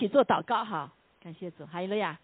起做祷告哈，感谢主，哈利路亚，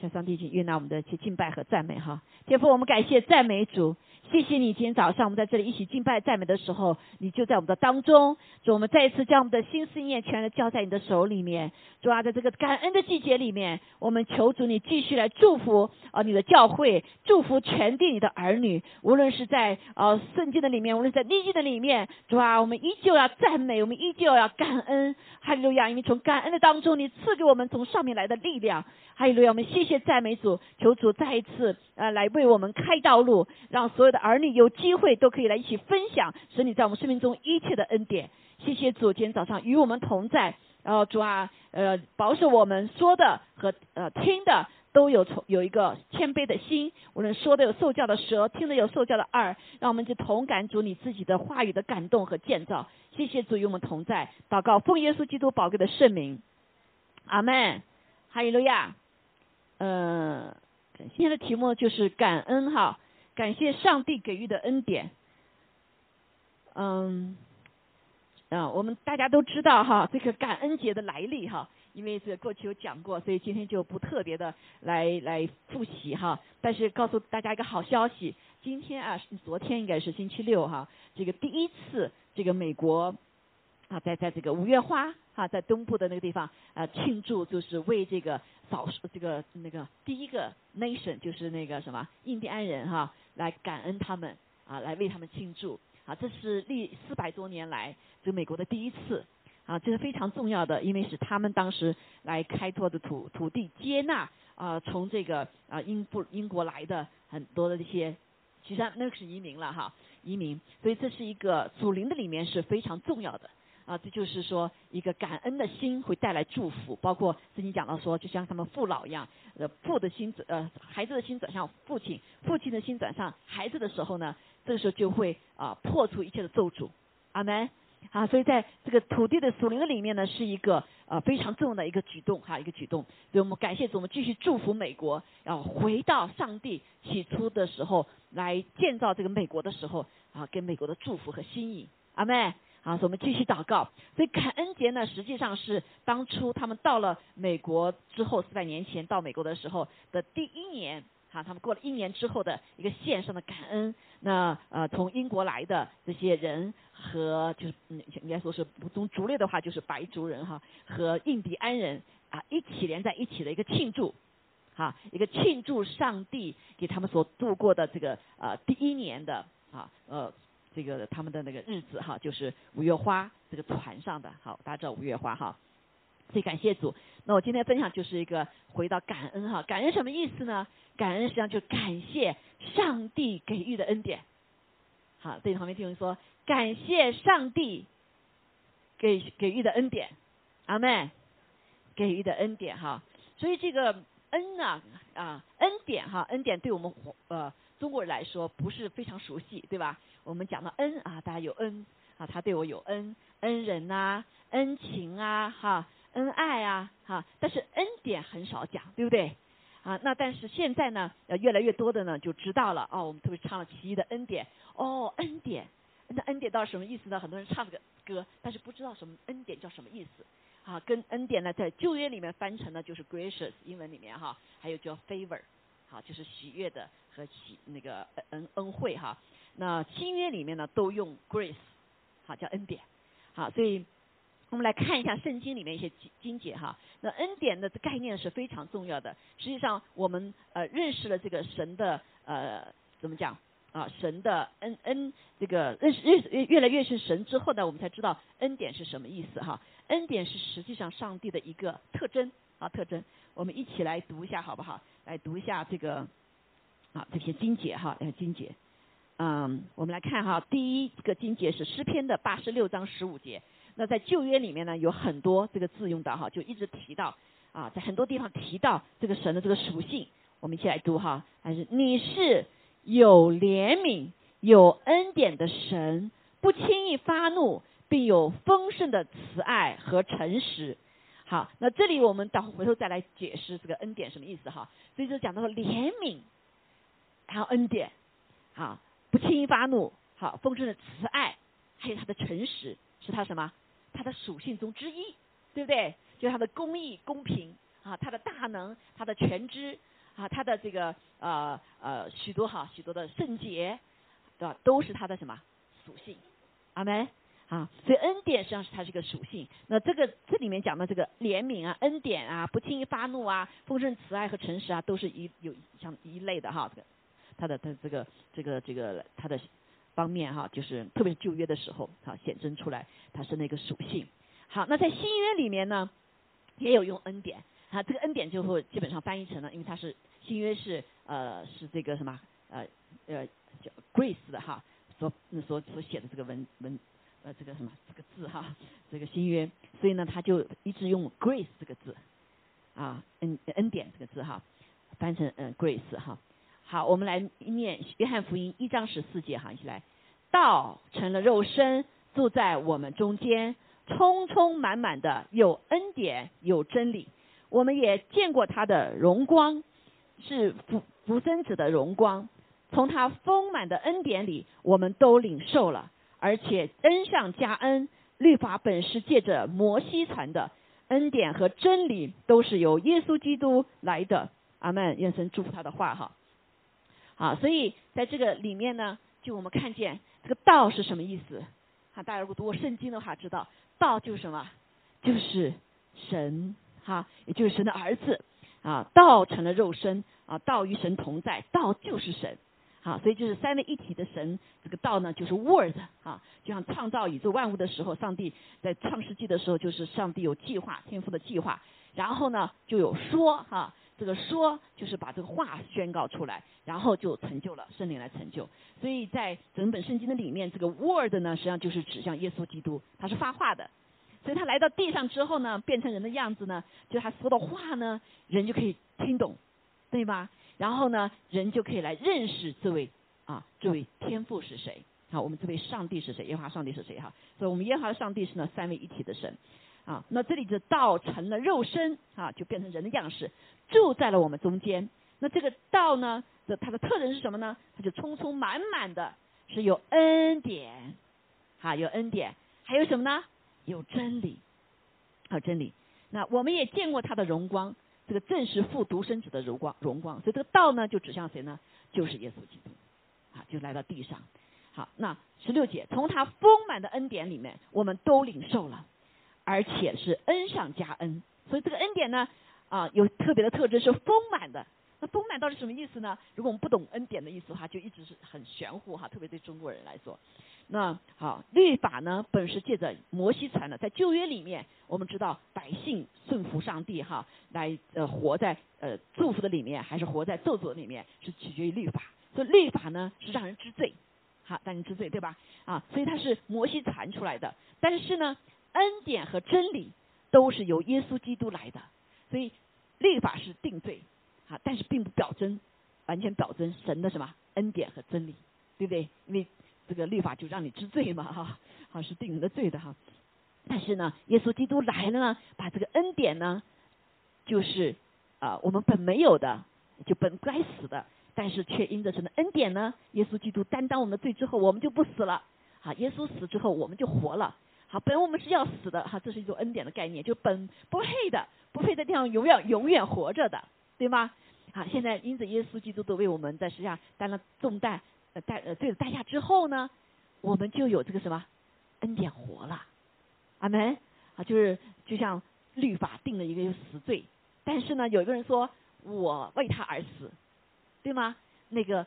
向上帝去悦纳我们的去敬拜和赞美哈。天父，我们感谢赞美主。谢谢你，今天早上我们在这里一起敬拜赞美的时候，你就在我们的当中。主，我们再一次将我们的心思念全然交在你的手里面。主啊，在这个感恩的季节里面，我们求主你继续来祝福啊你的教会，祝福全地你的儿女。无论是在呃圣经的里面，无论在逆境的里面，主啊，我们依旧要赞美，我们依旧要感恩。哈利路亚！因为从感恩的当中，你赐给我们从上面来的力量。哈利路亚！我们谢谢赞美主，求主再一次呃来为我们开道路，让所有的儿女有机会都可以来一起分享，使你在我们生命中一切的恩典。谢谢主，今天早上与我们同在，然后主啊，呃，保守我们说的和呃听的都有从有一个谦卑的心，无论说的有受教的舌，听的有受教的耳，让我们去同感主你自己的话语的感动和建造。谢谢主与我们同在，祷告奉耶稣基督宝贵的圣名，阿门，哈利路亚。呃，今天的题目就是感恩哈，感谢上帝给予的恩典。嗯，啊，我们大家都知道哈，这个感恩节的来历哈，因为这过去有讲过，所以今天就不特别的来来复习哈。但是告诉大家一个好消息，今天啊，昨天应该是星期六哈，这个第一次这个美国啊，在在这个五月花哈，在东部的那个地方啊庆祝，就是为这个。早这个那个第一个 nation 就是那个什么印第安人哈，来感恩他们啊，来为他们庆祝。啊，这是历四百多年来这美国的第一次。啊，这是非常重要的，因为是他们当时来开拓的土土地，接纳啊从这个啊英不英国来的很多的这些，其实那个是移民了哈，移民，所以这是一个祖灵的里面是非常重要的。啊，这就是说，一个感恩的心会带来祝福。包括圣经讲到说，就像他们父老一样，呃，父的心转，呃，孩子的心转向父亲，父亲的心转向孩子的时候呢，这个时候就会啊破除一切的咒诅。阿门。啊，所以在这个土地的属灵的里面呢，是一个呃非常重要的一个举动哈，一个举动。所以我们感谢主，我们继续祝福美国，要回到上帝起初的时候来建造这个美国的时候啊，给美国的祝福和心意。阿门。啊，所以我们继续祷告。所以感恩节呢，实际上是当初他们到了美国之后，四百年前到美国的时候的第一年。哈，他们过了一年之后的一个线上的感恩。那呃，从英国来的这些人和就是嗯，应该说是从族类的话，就是白族人哈和印第安人啊一起连在一起的一个庆祝，哈，一个庆祝上帝给他们所度过的这个呃第一年的啊呃。这个他们的那个日子哈，就是五月花这个船上的，好，大家知道五月花哈。所以感谢主。那我今天分享就是一个回到感恩哈，感恩什么意思呢？感恩实际上就感谢上帝给予的恩典。好，对旁边听人说，感谢上帝给给予的恩典，阿妹给予的恩典哈。所以这个恩呢啊恩典哈，恩典对我们呃中国人来说不是非常熟悉，对吧？我们讲到恩啊，大家有恩啊，他对我有恩，恩人呐，恩情啊，哈，恩爱啊，哈，但是恩典很少讲，对不对？啊，那但是现在呢，越来越多的呢就知道了哦，我们特别唱了奇异的恩典，哦，恩典，那恩典到底什么意思呢？很多人唱这个歌，但是不知道什么恩典叫什么意思，啊，跟恩典呢在旧约里面翻成呢就是 gracious，英文里面哈，还有叫 favor，好，就是喜悦的和喜那个恩恩惠哈。那新约里面呢，都用 grace，好叫恩典，好，所以我们来看一下圣经里面一些经经节哈。那恩典的概念是非常重要的。实际上，我们呃认识了这个神的呃怎么讲啊？神的恩恩这个认识认识越来越是神之后呢，我们才知道恩典是什么意思哈。恩典是实际上上帝的一个特征啊特征。我们一起来读一下好不好？来读一下这个啊这些经节哈，呃经节。嗯，我们来看哈，第一个经节是诗篇的八十六章十五节。那在旧约里面呢，有很多这个字用的哈，就一直提到啊，在很多地方提到这个神的这个属性。我们一起来读哈，还是你是有怜悯、有恩典的神，不轻易发怒，并有丰盛的慈爱和诚实。好，那这里我们等回头再来解释这个恩典什么意思哈。所以就讲到了怜悯，还有恩典，好。不轻易发怒，好丰盛的慈爱，还有他的诚实，是他什么？他的属性中之一，对不对？就是他的公义、公平啊，他的大能、他的全知啊，他的这个呃呃许多哈许多的圣洁，对吧？都是他的什么属性？阿门啊！所以恩典实际上是它是一个属性。那这个这里面讲的这个怜悯啊、恩典啊、不轻易发怒啊、丰盛慈爱和诚实啊，都是一有像一类的哈。这个他的他这个这个这个他的方面哈，就是特别是旧约的时候啊显真出来，它是那个属性。好，那在新约里面呢，也有用恩典啊，这个恩典就会基本上翻译成了，因为它是新约是呃是这个什么呃呃叫 grace 的哈，所所所写的这个文文呃这个什么这个字哈，这个新约，所以呢他就一直用 grace 这个字啊恩恩典这个字哈，翻成嗯 grace 哈。好，我们来念约翰福音一章十四节哈，一起来，道成了肉身，住在我们中间。充充满满的有恩典有真理，我们也见过他的荣光，是福福生子的荣光。从他丰满的恩典里，我们都领受了，而且恩上加恩。律法本是借着摩西传的，恩典和真理都是由耶稣基督来的。阿门。愿神祝福他的话哈。啊，所以在这个里面呢，就我们看见这个道是什么意思？哈，大家如果读过圣经的话，知道。道就是什么？就是神哈，也就是神的儿子啊。道成了肉身啊，道与神同在，道就是神啊。所以就是三位一体的神，这个道呢就是 Word 啊。就像创造宇宙万物的时候，上帝在创世纪的时候，就是上帝有计划，天赋的计划。然后呢，就有说哈，这个说就是把这个话宣告出来，然后就成就了，圣灵来成就。所以在整本圣经的里面，这个 Word 呢，实际上就是指向耶稣基督，他是发话的。所以他来到地上之后呢，变成人的样子呢，就他说的话呢，人就可以听懂，对吧？然后呢，人就可以来认识这位啊，这位天父是谁？好，我们这位上帝是谁？耶和华上帝是谁？哈，所以我们耶和华上帝是呢三位一体的神。啊，那这里的道成了肉身啊，就变成人的样式，住在了我们中间。那这个道呢，的它的特征是什么呢？它就充充满满的是有恩典，啊，有恩典，还有什么呢？有真理，有真理。那我们也见过他的荣光，这个正是父独生子的荣光，荣光。所以这个道呢，就指向谁呢？就是耶稣基督，啊，就来到地上。好，那十六节，从他丰满的恩典里面，我们都领受了。而且是恩上加恩，所以这个恩典呢，啊，有特别的特征是丰满的。那丰满到底什么意思呢？如果我们不懂恩典的意思的话，就一直是很玄乎哈，特别对中国人来说。那好，律法呢，本是借着摩西传的，在旧约里面，我们知道百姓顺服上帝哈，来呃活在呃祝福的里面，还是活在咒诅里面，是取决于律法。所以律法呢，是让人知罪，好让人知罪，对吧？啊，所以它是摩西传出来的。但是呢。恩典和真理都是由耶稣基督来的，所以律法是定罪，啊，但是并不表征完全表征神的什么恩典和真理，对不对？因为这个律法就让你知罪嘛，哈，好是定人的罪的哈。但是呢，耶稣基督来了呢，把这个恩典呢，就是啊我们本没有的，就本该死的，但是却因着神的恩典呢，耶稣基督担当我们的罪之后，我们就不死了，啊，耶稣死之后，我们就活了。好，本我们是要死的哈，这是一种恩典的概念，就本不配的，不配的地方永远永远活着的，对吗？啊，现在因着耶稣基督都为我们在世上担了重担，呃代呃罪的代价之后呢，我们就有这个什么恩典活了，阿门啊，就是就像律法定了一个死罪，但是呢，有一个人说我为他而死，对吗？那个。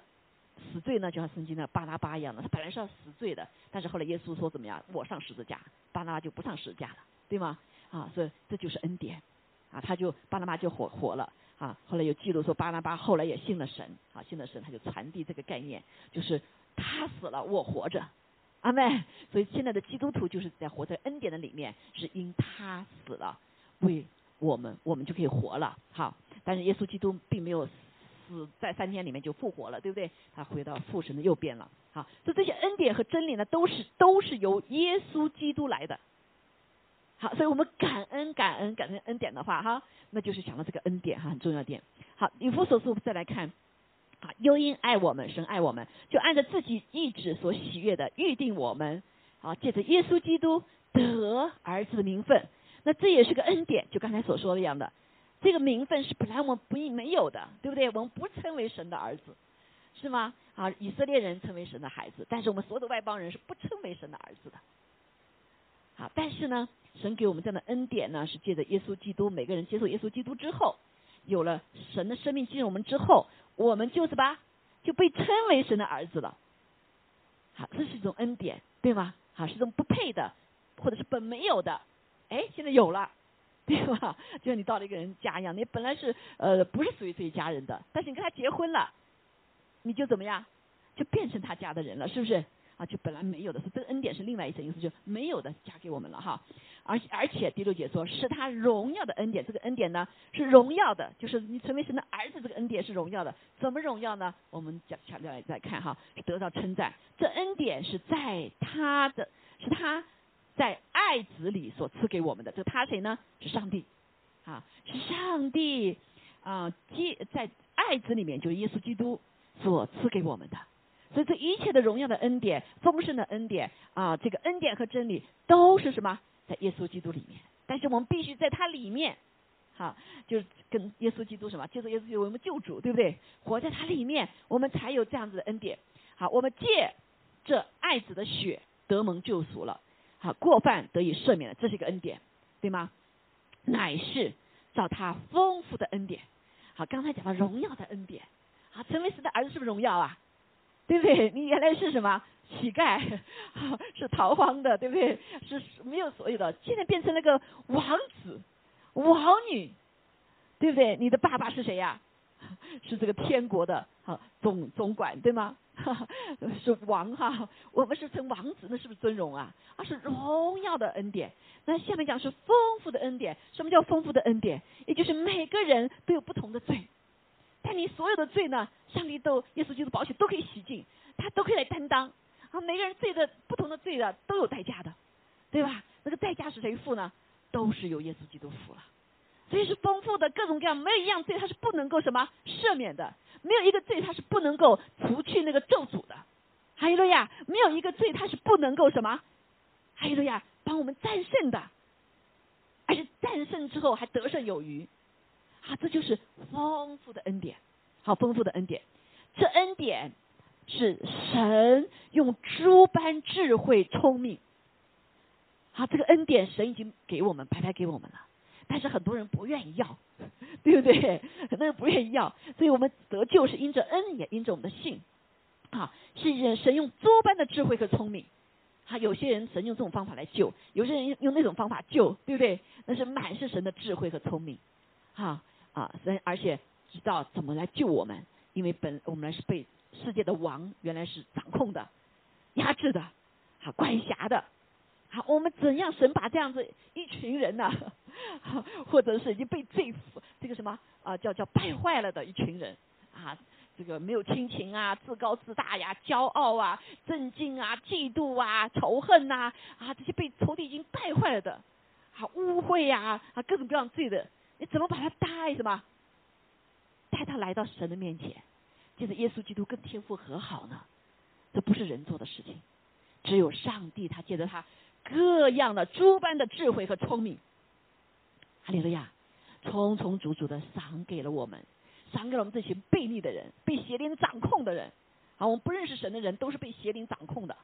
死罪呢，就像圣经的巴拉巴一样的，他本来是要死罪的，但是后来耶稣说怎么样？我上十字架，巴拉巴就不上十字架了，对吗？啊，所以这就是恩典，啊，他就巴拉巴就活活了，啊，后来有记录说巴拉巴后来也信了神，啊，信了神，他就传递这个概念，就是他死了，我活着，阿妹，所以现在的基督徒就是在活在恩典的里面，是因他死了，为我们，我们就可以活了，好，但是耶稣基督并没有死。死在三天里面就复活了，对不对？他回到父神的右边了。好，所以这些恩典和真理呢，都是都是由耶稣基督来的。好，所以我们感恩感恩感恩恩典的话，哈，那就是想到这个恩典哈，很重要点。好，以弗所书再来看，啊，又因爱我们，神爱我们，就按照自己意志所喜悦的预定我们，好，借着耶稣基督得儿子的名分。那这也是个恩典，就刚才所说的一样的，这个名分是本来我们不没有的，对不对？我们不称为神的儿子，是吗？啊，以色列人称为神的孩子，但是我们所有的外邦人是不称为神的儿子的。好，但是呢，神给我们这样的恩典呢，是借着耶稣基督，每个人接受耶稣基督之后，有了神的生命进入我们之后，我们就是吧，就被称为神的儿子了。好，这是一种恩典，对吗？好，是一种不配的，或者是本没有的，哎，现在有了，对吧？就像你到了一个人家一样，你本来是呃不是属于这一家人的，但是你跟他结婚了，你就怎么样，就变成他家的人了，是不是？啊，就本来没有的，是这个恩典是另外一层意思，就没有的加给我们了哈。而而且第六节说是他荣耀的恩典，这个恩典呢是荣耀的，就是你成为神的儿子，这个恩典是荣耀的。怎么荣耀呢？我们讲强调一再看哈，是得到称赞。这恩典是在他的，是他在爱子里所赐给我们的。这他谁呢？是上帝，啊，是上帝啊，基在爱子里面就是耶稣基督所赐给我们的。所以这一切的荣耀的恩典、丰盛的恩典啊，这个恩典和真理都是什么？在耶稣基督里面。但是我们必须在它里面，好，就是跟耶稣基督什么？就是耶稣基督我们救主，对不对？活在它里面，我们才有这样子的恩典。好，我们借这爱子的血得蒙救赎了，好，过犯得以赦免了，这是一个恩典，对吗？乃是照他丰富的恩典。好，刚才讲到荣耀的恩典，好，成为神的儿子是不是荣耀啊？对不对？你原来是什么乞丐，是逃荒的，对不对？是没有所有的，现在变成了个王子、王女，对不对？你的爸爸是谁呀？是这个天国的哈总总管，对吗？是王哈，我们是称王子，那是不是尊荣啊？啊，是荣耀的恩典。那下面讲是丰富的恩典。什么叫丰富的恩典？也就是每个人都有不同的罪。但你所有的罪呢？上帝都耶稣基督宝血都可以洗净，他都可以来担当。啊，每个人罪的不同的罪的都有代价的，对吧？那个代价是谁付呢？都是由耶稣基督付了。所以是丰富的各种各样，没有一样罪他是不能够什么赦免的，没有一个罪他是不能够除去那个咒诅的。还有了呀，没有一个罪他是不能够什么？还有了呀，帮我们战胜的，而且战胜之后还得胜有余。啊，这就是丰富的恩典，好丰富的恩典。这恩典是神用诸般智慧、聪明，好，这个恩典神已经给我们白白给我们了，但是很多人不愿意要，对不对？很多人不愿意要，所以我们得救是因着恩，也因着我们的信。啊，是神用诸般的智慧和聪明，啊，有些人神用这种方法来救，有些人用用那种方法救，对不对？那是满是神的智慧和聪明，哈。啊，所而且知道怎么来救我们，因为本我们是被世界的王原来是掌控的、压制的、啊管辖的。好，我们怎样神把这样子一群人呢，或者是已经被罪这个什么啊叫叫败坏了的一群人啊，这个没有亲情啊，自高自大呀，骄傲啊，震惊啊，嫉妒啊，仇恨呐啊，这些被仇敌已经败坏了的，好污秽呀啊各种各样罪的。你怎么把他带什么？带他来到神的面前，就是耶稣基督跟天父和好呢？这不是人做的事情，只有上帝他借着他各样的诸般的智慧和聪明，哈利路亚，充充足足的赏给了我们，赏给了我们这些悖逆的人，被邪灵掌控的人。啊，我们不认识神的人都是被邪灵掌控的。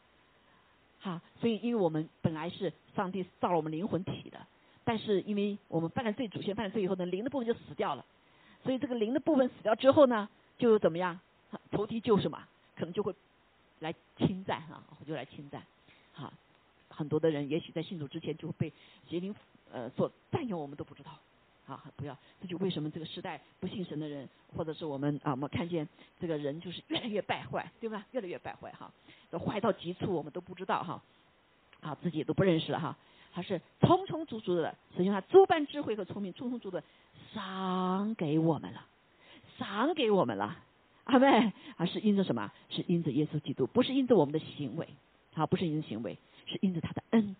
好，所以因为我们本来是上帝造了我们灵魂体的。但是因为我们犯了罪，祖先犯了罪以后呢，灵的部分就死掉了，所以这个灵的部分死掉之后呢，就怎么样？仇敌就什么？可能就会来侵占啊，就来侵占。好，很多的人也许在信主之前就被邪灵呃所占有，我们都不知道。啊，不要，这就为什么这个时代不信神的人，或者是我们啊，我们看见这个人就是越来越败坏，对吧？越来越败坏哈，都坏到极处，我们都不知道哈，啊，自己都不认识了哈。他是充充足足的，神用他诸般智慧和聪明，充充足足的赏给我们了，赏给我们了，阿妹，而是因着什么？是因着耶稣基督，不是因着我们的行为，好，不是因着行为，是因着他的恩，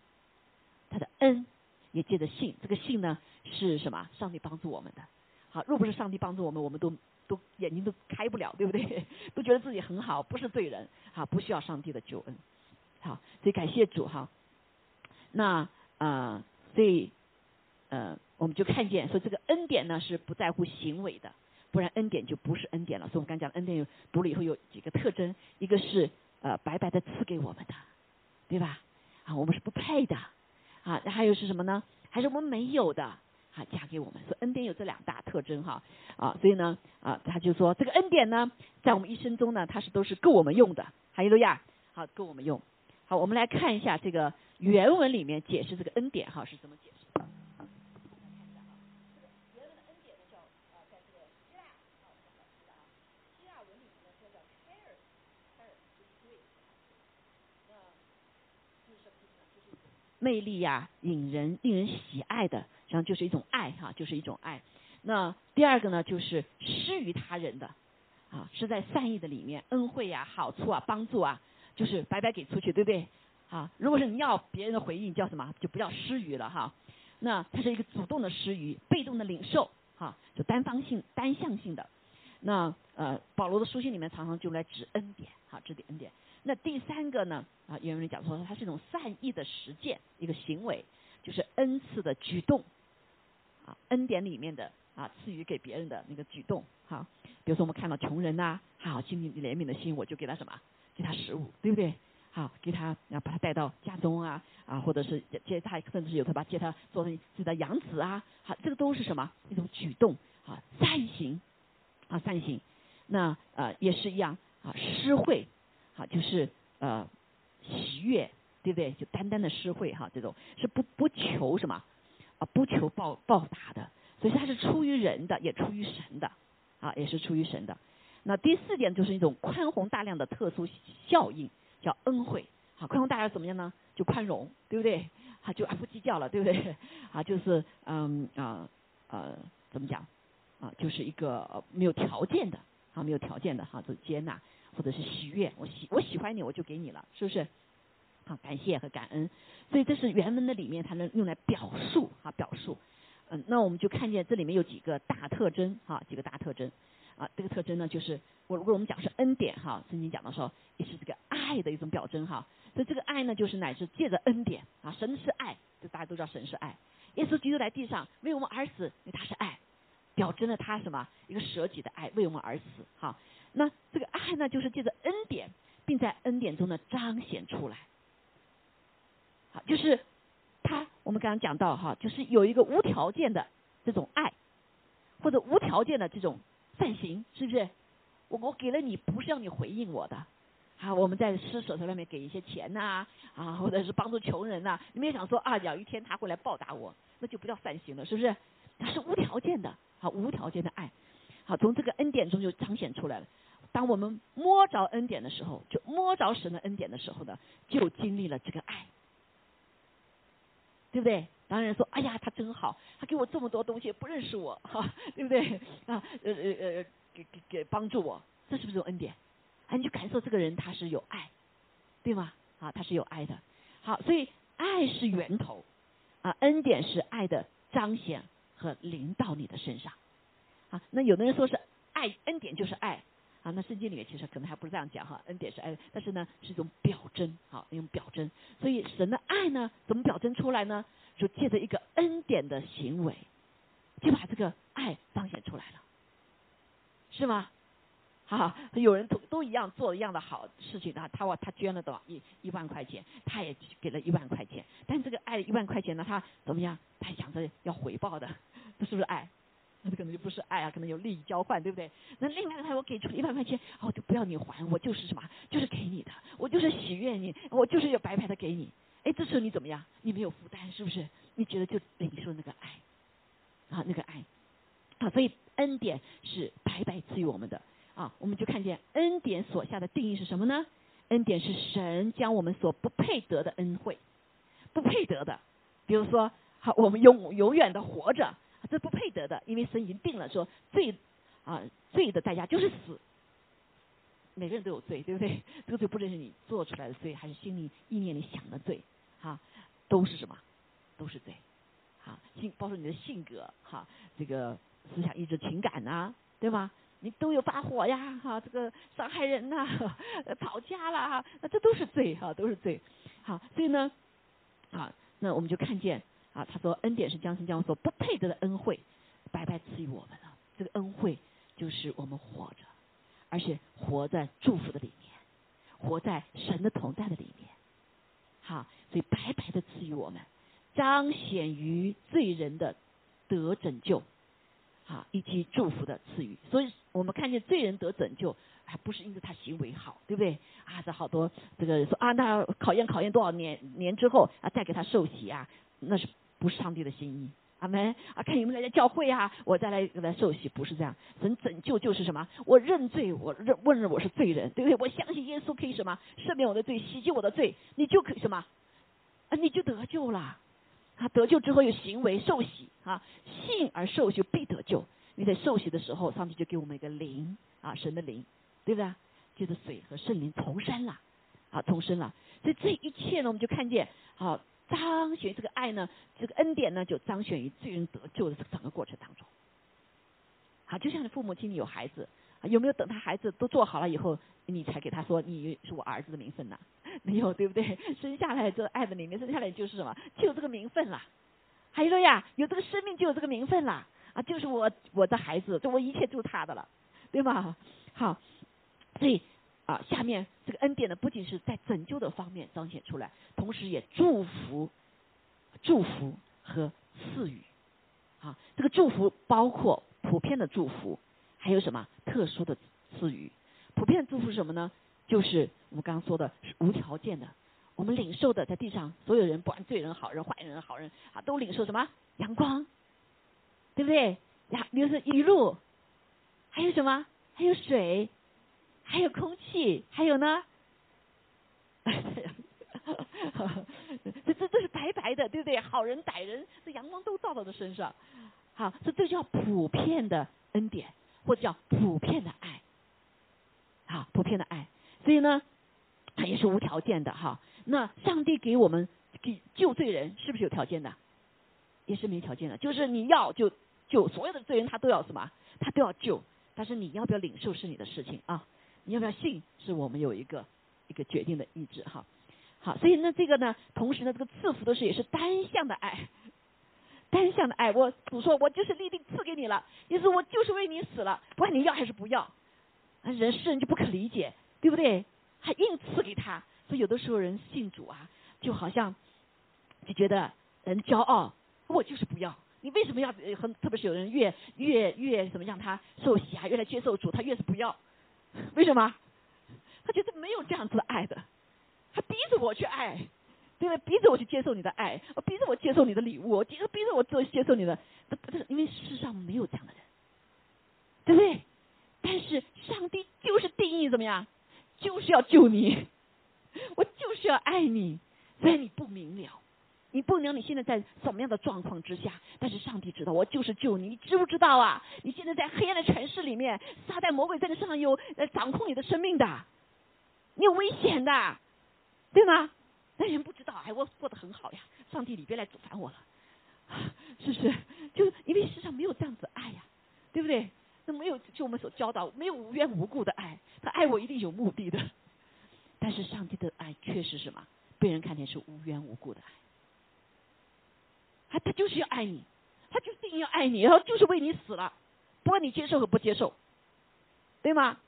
他的恩也借着信，这个信呢是什么？上帝帮助我们的，好，若不是上帝帮助我们，我们都都眼睛都开不了，对不对？都觉得自己很好，不是罪人，好，不需要上帝的救恩，好，所以感谢主哈，那。啊，所以呃，我们就看见说这个恩典呢是不在乎行为的，不然恩典就不是恩典了。所以我们刚讲恩典有读了以后有几个特征，一个是呃白白的赐给我们的，对吧？啊，我们是不配的，啊，还有是什么呢？还是我们没有的，啊，嫁给我们。所以恩典有这两大特征哈，啊，所以呢，啊，他就说这个恩典呢，在我们一生中呢，它是都是够我们用的。哈利路亚，好，够我们用。好，我们来看一下这个原文里面解释这个恩典哈是怎么解释的。魅力呀，引人、令人喜爱的，实际上就是一种爱哈，就是一种爱。那第二个呢，就是施于他人的，啊，是在善意的里面，恩惠呀、好处啊、帮助啊，就是白白给出去，对不对？啊，如果是你要别人的回应，叫什么？就不叫施予了哈。那它是一个主动的施予，被动的领受，哈，就单方性、单向性的。那呃，保罗的书信里面常常就来指恩典，哈，指点恩典。那第三个呢？啊，原文里讲说，它是一种善意的实践，一个行为，就是恩赐的举动，啊，恩典里面的啊，赐予给别人的那个举动，哈。比如说我们看到穷人呐，好，心里怜悯的心，我就给他什么？给他食物，对不对？好，给他，然后把他带到家中啊，啊，或者是接他，甚至有时候把接他做成自己的养子啊，好，这个都是什么？一种举动，啊，善行，啊，善行。那呃，也是一样，啊，施惠。好，就是呃喜悦，对不对？就单单的施惠哈，这种是不不求什么啊，不求报报答的，所以它是出于人的，也出于神的啊，也是出于神的。那第四点就是一种宽宏大量的特殊效应，叫恩惠。好，宽宏大量怎么样呢？就宽容，对不对？啊，就不计较了，对不对？啊，就是嗯啊呃怎么讲啊？就是一个没有条件的啊，没有条件的哈，就接纳。或者是喜悦，我喜我喜欢你，我就给你了，是不是？好，感谢和感恩，所以这是原文的里面才能用来表述啊，表述。嗯，那我们就看见这里面有几个大特征哈，几个大特征啊，这个特征呢就是我如果我们讲是恩典哈，圣经讲的时候也是这个爱的一种表征哈，所以这个爱呢就是乃是借着恩典啊，神是爱，就大家都知道神是爱，耶稣基督来地上为我们而死，因为他是爱，表征了他什么一个舍己的爱为我们而死哈。那这个爱呢，就是借着恩典，并在恩典中呢彰显出来。好，就是他，我们刚刚讲到哈，就是有一个无条件的这种爱，或者无条件的这种善行，是不是？我我给了你，不是要你回应我的。好，我们在施舍在外面给一些钱呐，啊，或者是帮助穷人呐，你们也想说啊，有一天他会来报答我，那就不叫善行了，是不是？他是无条件的，好，无条件的爱，好，从这个恩典中就彰显出来了。当我们摸着恩典的时候，就摸着神的恩典的时候呢，就经历了这个爱，对不对？当然说，哎呀，他真好，他给我这么多东西，不认识我，哈，对不对？啊，呃呃呃，给给给帮助我，这是不是有恩典？啊，你就感受这个人他是有爱，对吗？啊，他是有爱的。好，所以爱是源头，啊，恩典是爱的彰显和临到你的身上。啊，那有的人说是爱，恩典就是爱。啊，那圣经里面其实可能还不是这样讲哈，恩典是爱，但是呢是一种表征，好一种表征。所以神的爱呢，怎么表征出来呢？就借着一个恩典的行为，就把这个爱彰显出来了，是吗？好，有人都都一样做一样的好事情啊，他他捐了多少一一万块钱，他也给了一万块钱，但这个爱一万块钱呢，他怎么样？他想着要回报的，这是不是爱？那可能就不是爱啊，可能有利益交换，对不对？那另外一个他我给出一万块钱，哦，就不要你还，我就是什么，就是给你的，我就是喜悦你，我就是要白白的给你。哎，这时候你怎么样？你没有负担，是不是？你觉得就领受那个爱啊，那个爱啊，所以恩典是白白赐予我们的啊。我们就看见恩典所下的定义是什么呢？恩典是神将我们所不配得的恩惠，不配得的，比如说，好，我们永永远的活着。这不配得的，因为神已经定了，说罪啊罪的代价就是死。每个人都有罪，对不对？这个罪不论是你做出来的罪，还是心里意念里想的罪，哈，都是什么？都是罪。哈，性包括你的性格，哈，这个思想、意志、情感呐，对吗？你都有发火呀，哈，这个伤害人呐，吵架了哈，那这都是罪哈，都是罪。好，所以呢，啊，那我们就看见。啊，他说恩典是将生将我所不配得的恩惠，白白赐予我们了。这个恩惠就是我们活着，而且活在祝福的里面，活在神的同在的里面。好，所以白白的赐予我们，彰显于罪人的得拯救，好，以及祝福的赐予。所以我们看见罪人得拯救，还不是因为他行为好，对不对？啊，这好多这个说啊，那考验考验多少年年之后啊，再给他受洗啊，那是不是上帝的心意？阿门啊！看有没有来教会啊，我再来给他受洗，不是这样。神拯救就是什么？我认罪，我认问认我是罪人，对不对？我相信耶稣可以什么赦免我的罪，洗净我的罪，你就可以什么啊？你就得救了。啊，得救之后有行为受洗啊，信而受就必得救。你在受洗的时候，上帝就给我们一个灵啊，神的灵，对不对？就是水和圣灵重生了啊，重生了。所以这一切呢，我们就看见好。彰显这个爱呢，这个恩典呢，就彰显于罪人得救的这整个过程当中。好，就像你父母亲有孩子，有没有等他孩子都做好了以后，你才给他说你是我儿子的名分呢？没有，对不对？生下来这爱的里面，生下来就是什么？就有这个名分了。还有了呀，有这个生命就有这个名分了啊，就是我我的孩子，这我一切就是他的了，对吗？好，所以。啊，下面这个恩典呢，不仅是在拯救的方面彰显出来，同时也祝福、祝福和赐予。啊，这个祝福包括普遍的祝福，还有什么特殊的赐予？普遍的祝福是什么呢？就是我们刚刚说的是无条件的，我们领受的，在地上所有人，不管罪人、好人、坏人、好人啊，都领受什么？阳光，对不对？呀，比如说雨露，还有什么？还有水。还有空气，还有呢，这这这是白白的，对不对？好人歹人，这阳光都照到他身上，好，这这叫普遍的恩典，或者叫普遍的爱，好，普遍的爱。所以呢，它也是无条件的哈。那上帝给我们给救罪人，是不是有条件的？也是没条件的，就是你要就救所有的罪人，他都要什么？他都要救，但是你要不要领受是你的事情啊。你要不要信？是我们有一个一个决定的意志哈。好，所以呢，这个呢，同时呢，这个赐福的是也是单向的爱，单向的爱。我主说，我就是立定赐给你了，意思我就是为你死了，不管你要还是不要。人世人就不可理解，对不对？还硬赐给他，所以有的时候人信主啊，就好像就觉得人骄傲，我就是不要。你为什么要很？特别是有人越越越怎么让他受洗啊，越来接受主，他越是不要。为什么？他觉得没有这样子的爱的，他逼着我去爱，对不对？逼着我去接受你的爱，我逼着我接受你的礼物，逼着逼着我做接受你的，不是因为世上没有这样的人，对不对？但是上帝就是定义怎么样，就是要救你，我就是要爱你，虽然你不明了。你不能，你现在在什么样的状况之下？但是上帝知道，我就是救你，你知不知道啊？你现在在黑暗的城市里面，撒旦魔鬼在你身上有呃掌控你的生命的，你有危险的，对吗？那人不知道，哎，我过得很好呀，上帝你别来阻烦我了，是不是？就因为世上没有这样子爱呀，对不对？那没有就我们所教导，没有无缘无故的爱，他爱我一定有目的的。但是上帝的爱却是什么？被人看见是无缘无故的爱。他他就是要爱你，他就定要爱你，然后就是为你死了，不管你接受和不接受，对吗？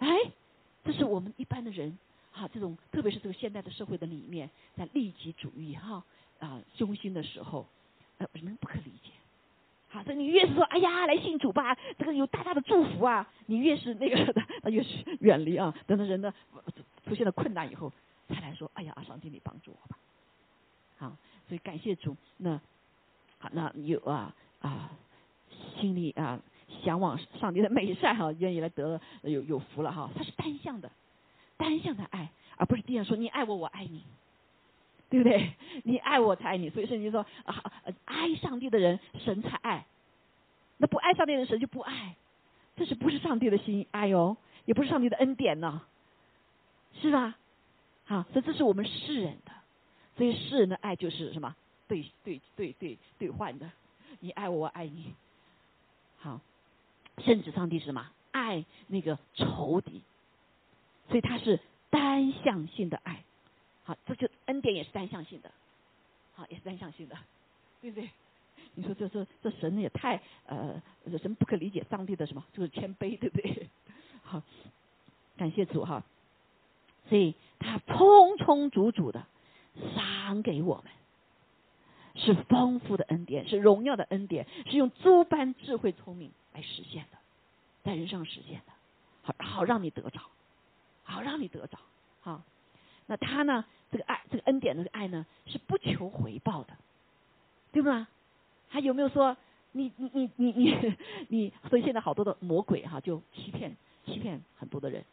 哎，这是我们一般的人哈，这种特别是这个现代的社会的里面，在利己主义哈啊中心的时候，呃，人不可理解。好，这你越是说哎呀来信主吧，这个有大大的祝福啊，你越是那个 他越是远离啊。等到人呢出现了困难以后，才来说哎呀，上帝你帮助我吧。好。所以感谢主，那好，那有啊啊，心里啊向往上帝的美善哈，愿意来得有有福了哈。他是单向的，单向的爱，而不是这样说你爱我，我爱你，对不对？你爱我才爱你。所以圣经说啊，爱上帝的人神才爱，那不爱上帝的人神就不爱，这是不是上帝的心爱哦？也不是上帝的恩典呢，是吧？好，所以这是我们世人的。所以世人的爱就是什么？对对对对兑换的，你爱我，我爱你。好，甚至上帝是什么？爱那个仇敌。所以他是单向性的爱。好，这就恩典也是单向性的。好，也是单向性的。对不对？你说这这这神也太呃，神不可理解上帝的什么，就是谦卑，对不对？好，感谢主哈。所以他充充足足的赏给我们，是丰富的恩典，是荣耀的恩典，是用诸般智慧聪明来实现的，在人上实现的，好好让你得着，好让你得着，好。那他呢？这个爱，这个恩典的爱呢，是不求回报的，对吗？还有没有说你你你你你你？所以现在好多的魔鬼哈，就欺骗欺骗很多的人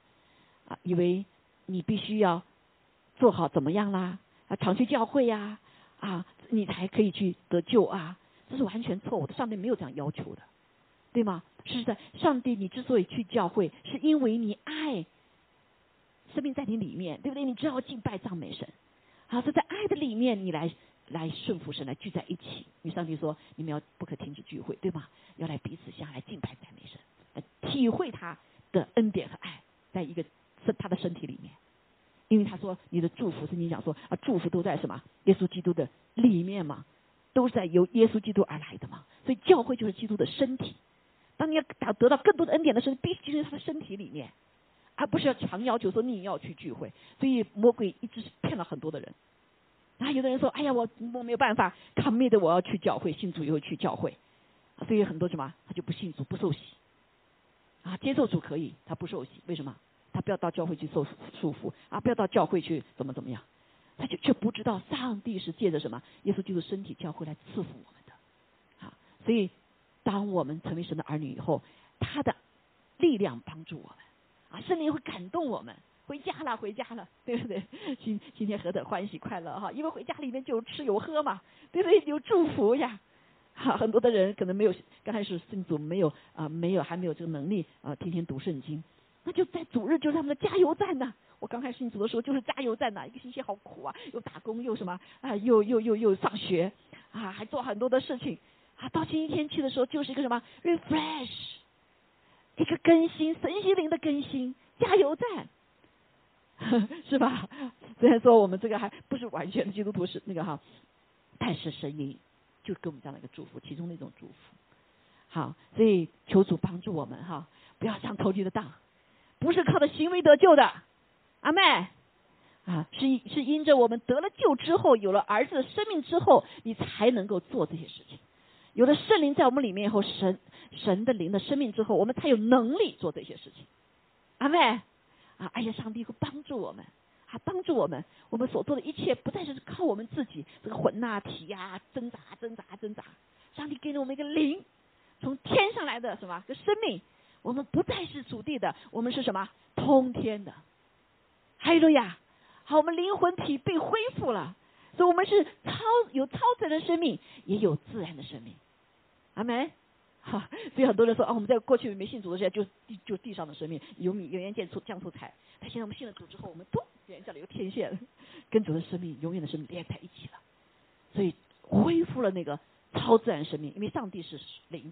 啊，以为你必须要做好怎么样啦啊，常去教会呀啊，你才可以去得救啊，这是完全错误的。上帝没有这样要求的，对吗？是的，上帝，你之所以去教会，是因为你爱。生命在你里面，对不对？你只好敬拜赞美神，好，是在爱的里面，你来来顺服神，来聚在一起。你上帝说，你们要不可停止聚会，对吗？要来彼此相爱，敬拜赞美神，来体会他的恩典和爱，在一个身他的身体里面。因为他说，你的祝福是你讲说啊，祝福都在什么？耶稣基督的里面嘛，都是在由耶稣基督而来的嘛。所以教会就是基督的身体。当你要达得到更多的恩典的时候，必须进入他的身体里面。而不是要强要求说你要去聚会，所以魔鬼一直是骗了很多的人。然后有的人说：“哎呀，我我没有办法，commit 我要去教会，信主以后去教会。”所以很多什么他就不信主，不受洗。啊，接受主可以，他不受洗，为什么？他不要到教会去受束缚啊，不要到教会去怎么怎么样，他就却不知道上帝是借着什么？耶稣基督身体教会来赐福我们的。啊，所以当我们成为神的儿女以后，他的力量帮助我们啊。圣灵会感动我们，回家了，回家了，对不对？今今天何等欢喜快乐哈！因为回家里面就有吃有喝嘛，对不对？有祝福呀！哈，很多的人可能没有刚开始信主，没有啊，没有还没有这个能力啊，天天读圣经，那就在主日就是他们的加油站呢。我刚开始信主的时候就是加油站呐，一个星期好苦啊，又打工又什么啊，又又又又上学啊，还做很多的事情啊。到星期天去的时候就是一个什么 refresh。一个更新，神心灵的更新，加油站，是吧？虽然说我们这个还不是完全的基督徒，是那个哈，但是神灵就给我们这样的一个祝福，其中的一种祝福。好，所以求主帮助我们哈，不要上投机的当，不是靠着行为得救的，阿妹啊，是是因着我们得了救之后，有了儿子的生命之后，你才能够做这些事情。有了圣灵在我们里面以后，神神的灵的生命之后，我们才有能力做这些事情。阿妹啊，哎呀，上帝会帮助我们，啊，帮助我们，我们所做的一切不再是靠我们自己这个魂呐体呀挣扎挣扎挣扎。上帝给了我们一个灵，从天上来的什么个生命，我们不再是属地的，我们是什么通天的。哈利路亚！好，我们灵魂体被恢复了，所以我们是超有超自然的生命，也有自然的生命。阿门，哈，所以很多人说啊，我们在过去没信主的时候，就地就地上的生命，有米油盐酱醋酱醋菜。但现在我们信了主之后，我们咚，眼这里有天线，跟主的生命永远的生命连在一起了，所以恢复了那个超自然生命。因为上帝是灵，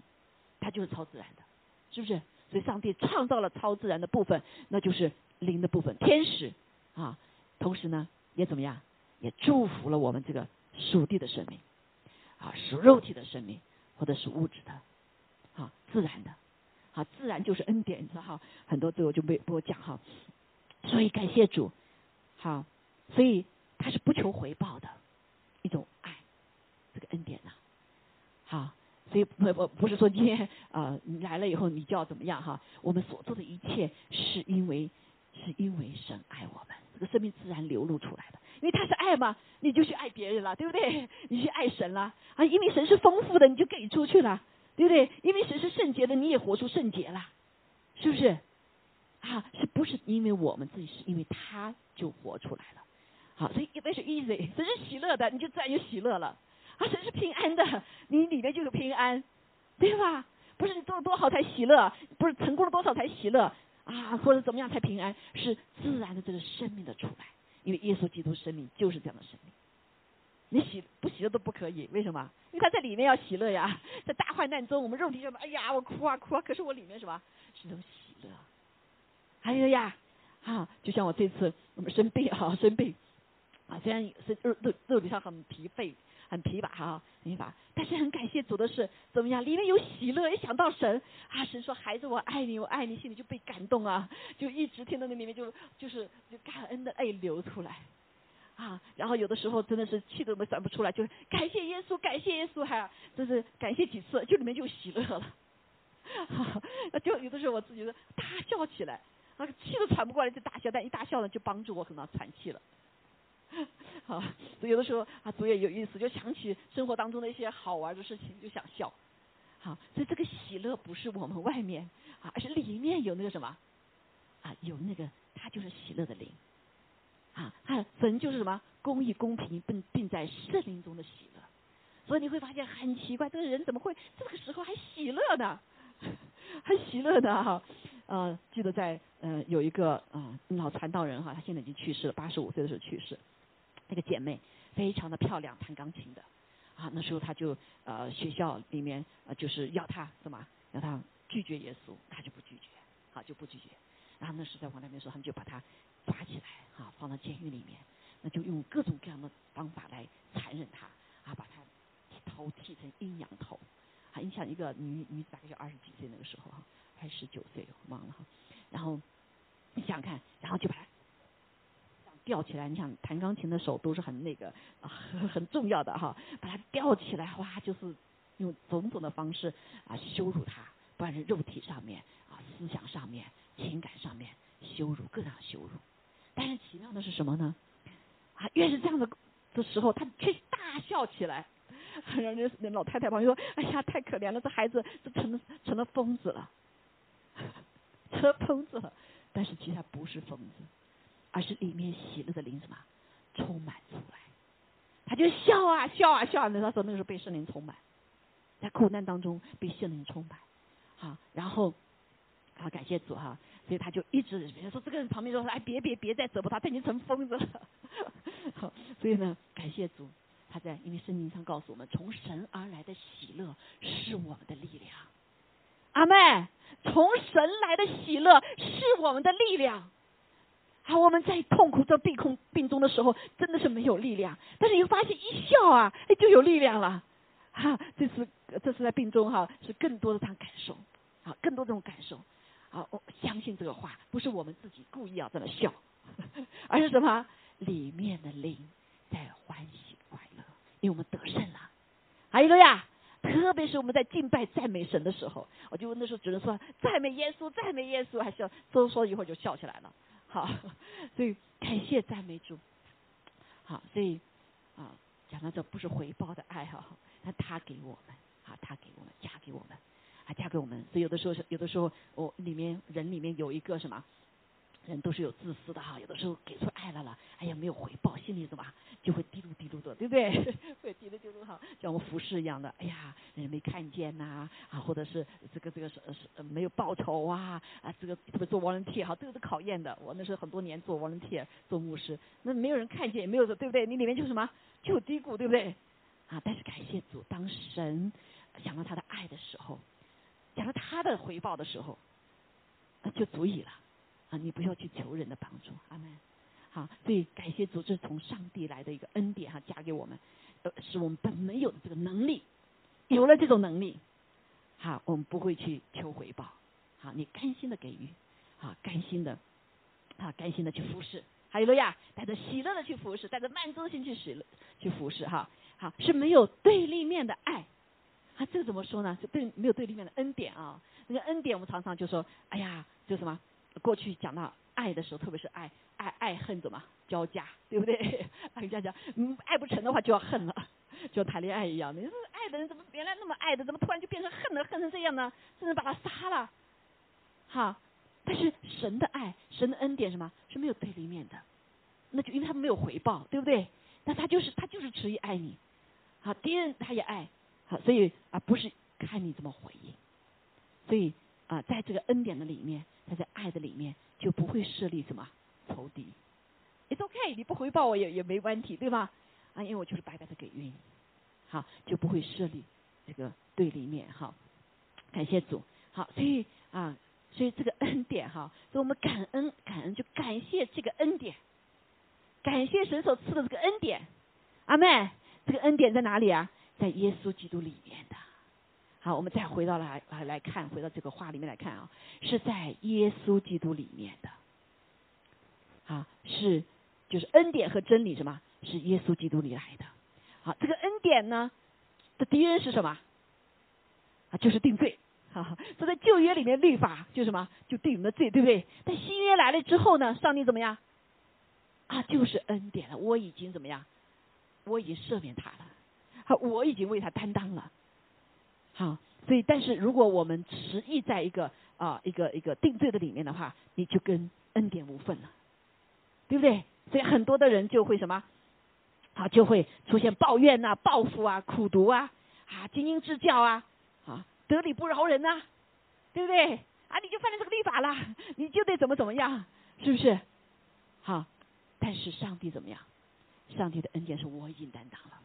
他就是超自然的，是不是？所以上帝创造了超自然的部分，那就是灵的部分，天使啊。同时呢，也怎么样？也祝福了我们这个属地的生命，啊，属肉体的生命。或者是物质的，啊自然的，啊自然就是恩典，你知道哈？很多对我就没不讲哈，所以感谢主，好，所以他是不求回报的一种爱，这个恩典呐，好，所以不不不是说今天啊你来了以后你就要怎么样哈？我们所做的一切是因为是因为神爱我们，这个生命自然流露出来的。因为他是爱嘛，你就去爱别人了，对不对？你去爱神了啊！因为神是丰富的，你就给出去了，对不对？因为神是圣洁的，你也活出圣洁了，是不是？啊，是不是因为我们自己，是因为他就活出来了？好，所以因为是 easy，神是喜乐的，你就自然有喜乐了。啊，神是平安的，你里面就有平安，对吧？不是你做的多好才喜乐，不是成功了多少才喜乐啊，或者怎么样才平安，是自然的这个生命的出来。因为耶稣基督生命就是这样的生命，你喜不喜乐都不可以，为什么？因为他在里面要喜乐呀，在大患难中，我们肉体上哎呀，我哭啊哭啊，可是我里面什么？是种喜乐。还有呀，啊，就像我这次我们生病啊，生病啊，虽然是肉肉肉体上很疲惫很疲乏哈，疲乏。但是很感谢主的是怎么样？里面有喜乐，一想到神啊，神说孩子我爱你，我爱你，心里就被感动啊，就一直听到那里面就就是就感恩的泪流出来。啊，然后有的时候真的是气都没喘不出来，就感谢耶稣，感谢耶稣，还就是感谢几次，就里面就喜乐了。就有的时候我自己大笑起来，啊，气都喘不过来就大笑，但一大笑呢就帮助我可能喘气了。好，有的时候啊，主也有意思，就想起生活当中的一些好玩的事情就想笑。好，所以这个喜乐不是我们外面啊，而是里面有那个什么啊，有那个他就是喜乐的灵。啊，他神就是什么公义、公平，并并在圣灵中的喜乐，所以你会发现很奇怪，这个人怎么会这个时候还喜乐呢？还喜乐呢？哈，呃，记得在呃有一个啊老传道人哈，他现在已经去世了，八十五岁的时候去世。那个姐妹非常的漂亮，弹钢琴的啊，那时候他就呃学校里面呃就是要他什么，要他拒绝耶稣，他就不拒绝，好就不拒绝。然后那时在我那边说，他们就把他抓起来。啊，放到监狱里面，那就用各种各样的方法来残忍他，啊，把他头剃成阴阳头，啊，你想一个女女子大概就二十几岁那个时候哈，还十九岁忘了哈，然后你想想看，然后就把他吊起来，你想弹钢琴的手都是很那个很很重要的哈，把它吊起来，哇，就是用种种的方式啊羞辱他，不管是肉体上面啊思想上面情感上面羞辱，各种羞辱。但是奇妙的是什么呢？啊，越是这样的的时候，他却大笑起来。让人那老太太朋友说：“哎呀，太可怜了，这孩子这成了成了疯子了，成了疯子了。”但是其实他不是疯子，而是里面喜乐的灵什么充满出来。他就笑啊笑啊笑啊。那他说那个时候被圣灵充满，在苦难当中被圣灵充满。好，然后好感谢主哈。所以他就一直，别人说这个人旁边说，哎，别别别再折磨他，他已经成疯子了。好，所以呢，感谢主，他在因为圣经上告诉我们，从神而来的喜乐是我们的力量。阿妹，从神来的喜乐是我们的力量。好，我们在痛苦、在病空、病中的时候，真的是没有力量，但是你发现一笑啊，哎，就有力量了。哈，这是这是在病中哈，是更多的这样感受，啊，更多这种感受。好，我相信这个话不是我们自己故意要这么笑，而是什么？里面的灵在欢喜快乐，因为我们得胜了。还有个呀，特别是我们在敬拜赞美神的时候，我就那时候只能说赞美耶稣，赞美耶稣，还是说说一会儿就笑起来了。好，所以感谢赞美主。好，所以啊，讲到这不是回报的爱哈，那他给我们，啊，他给我们，嫁给我们。啊嫁给我们，所以有的时候是有的时候，我里面人里面有一个什么，人都是有自私的哈。有的时候给出爱来了，哎呀没有回报，心里什么就会滴噜滴噜的，对不对？会滴噜滴噜哈，像我们服饰一样的。哎呀，人没看见呐，啊，或者是这个这个是是没有报酬啊，啊，这个特别做 volunteer 哈，这个是考验的。我那时候很多年做 volunteer，做牧师，那没有人看见，也没有说对不对？你里面就什么就有低谷，对不对？啊，但是感谢主，当神想到他的爱的时候。想到他的回报的时候，那就足以了你不要去求人的帮助，阿门。好，所以感谢主，这是从上帝来的一个恩典哈，加给我们，呃，使我们本没有的这个能力，有了这种能力，好，我们不会去求回报，好，你甘心的给予，好，甘心的，啊，甘心的去服侍，还有了呀，带着喜乐的去服侍，带着满足心去喜乐去服侍，哈，好，是没有对立面的爱。啊，这个怎么说呢？就对没有对立面的恩典啊。那个恩典，我们常常就说，哎呀，就什么？过去讲到爱的时候，特别是爱爱爱恨怎么交加，对不对？人家讲，嗯，爱不成的话就要恨了，就谈恋爱一样的。你说爱的人怎么原来那么爱的，怎么突然就变成恨了，恨成这样呢？甚至把他杀了。哈，但是神的爱，神的恩典什么？是没有对立面的。那就因为他没有回报，对不对？那他就是他就是执意爱你。好，敌人他也爱。好，所以啊，不是看你怎么回应，所以啊，在这个恩典的里面，的里面，就不会设立什么仇敌。It's OK，你不回报我也也没问题，对吧？啊，因为我就是白白的给予，好，就不会设立这个对立面。好，感谢主。好，所以啊，所以这个恩典哈，所以我们感恩感恩，就感谢这个恩典，感谢神所赐的这个恩典。阿妹。这个恩典在哪里啊？在耶稣基督里面。好，我们再回到来来看，回到这个话里面来看啊，是在耶稣基督里面的。啊，是就是恩典和真理什么？是耶稣基督里来的。好，这个恩典呢的敌人是什么？啊，就是定罪。哈，所以在旧约里面律法就什么？就定我们的罪，对不对？但新约来了之后呢，上帝怎么样？啊，就是恩典了。我已经怎么样？我已经赦免他了。好，我已经为他担当了。好，所以但是如果我们执意在一个啊一个一个定罪的里面的话，你就跟恩典无份了，对不对？所以很多的人就会什么？好，就会出现抱怨呐、报复啊、苦读啊、啊精英之教啊。啊得理不饶人呐，对不对？啊，你就犯了这个律法了，你就得怎么怎么样，是不是？好，但是上帝怎么样？上帝的恩典是我已经担当了，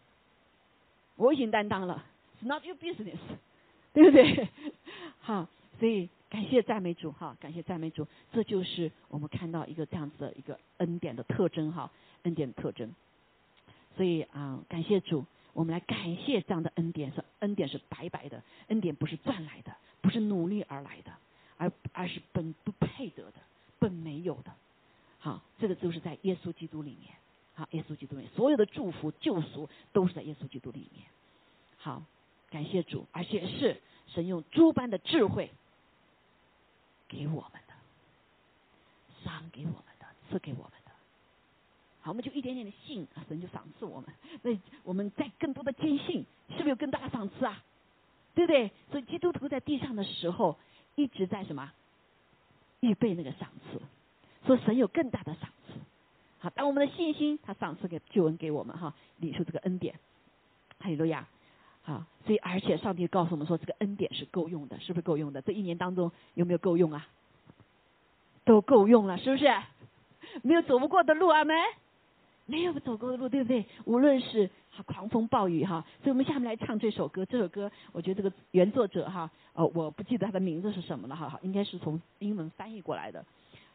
我已经担当了 not your business，对不对？好，所以感谢赞美主哈，感谢赞美主，这就是我们看到一个这样子的一个恩典的特征哈，恩典的特征。所以啊，感谢主。我们来感谢这样的恩典，是恩典是白白的，恩典不是赚来的，不是努力而来的，而而是本不配得的，本没有的。好，这个就是在耶稣基督里面。好，耶稣基督里面所有的祝福救赎都是在耶稣基督里面。好，感谢主，而且是神用诸般的智慧给我们的，赏给我们的，赐给我们的。好，我们就一点点的信，神就赏赐我们。那我们在更多的坚信，是不是有更大的赏赐啊？对不对？所以基督徒在地上的时候，一直在什么？预备那个赏赐。所以神有更大的赏赐。好，当我们的信心，他赏赐给救恩给我们哈，领受这个恩典。哈利路亚。啊，所以而且上帝告诉我们说，这个恩典是够用的，是不是够用的？这一年当中有没有够用啊？都够用了，是不是？没有走不过的路，阿门。没有走过的路，对不对？无论是狂风暴雨哈，所以我们下面来唱这首歌。这首歌，我觉得这个原作者哈，呃，我不记得他的名字是什么了哈，应该是从英文翻译过来的。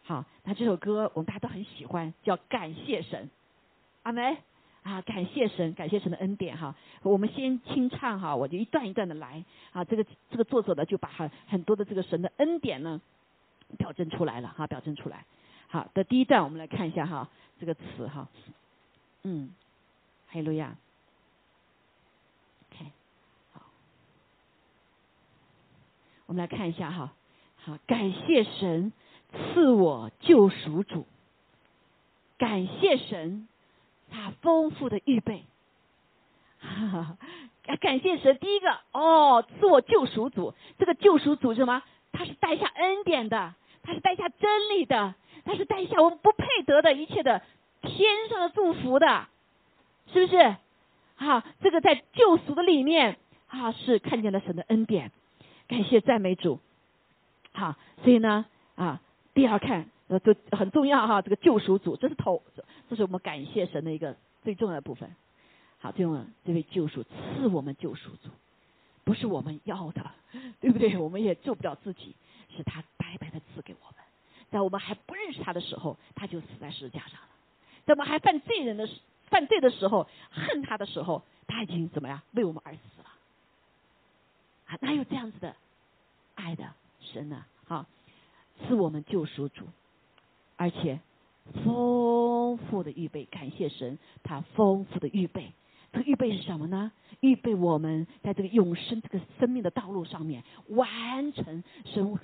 好，那这首歌我们大家都很喜欢，叫《感谢神》。阿梅啊，感谢神，感谢神的恩典哈。我们先清唱哈，我就一段一段的来啊。这个这个作者呢，就把很很多的这个神的恩典呢，表证出来了哈，表证出来。好的，第一段我们来看一下哈，这个词哈。嗯，哈利路亚。OK，好，我们来看一下哈。好，感谢神赐我救赎主，感谢神他丰富的预备。哈哈，感谢神，第一个哦，赐我救赎主，这个救赎主是什么？他是带下恩典的，他是带下真理的，他是带下我们不配得的一切的。天上的祝福的，是不是？好，这个在救赎的里面啊，是看见了神的恩典，感谢赞美主。好，所以呢啊，第二看呃，这很重要哈，这个救赎主，这是头，这是我们感谢神的一个最重要的部分。好，这种这位救赎赐我们救赎主，不是我们要的，对不对？我们也救不了自己，是他白白的赐给我们，在我们还不认识他的时候，他就死在十字架上了。在我们还犯罪人的犯罪的时候恨他的时候，他已经怎么样为我们而死了？啊，哪有这样子的爱的神呢？好，是我们救赎主，而且丰富的预备，感谢神，他丰富的预备。这个预备是什么呢？预备我们在这个永生这个生命的道路上面完成神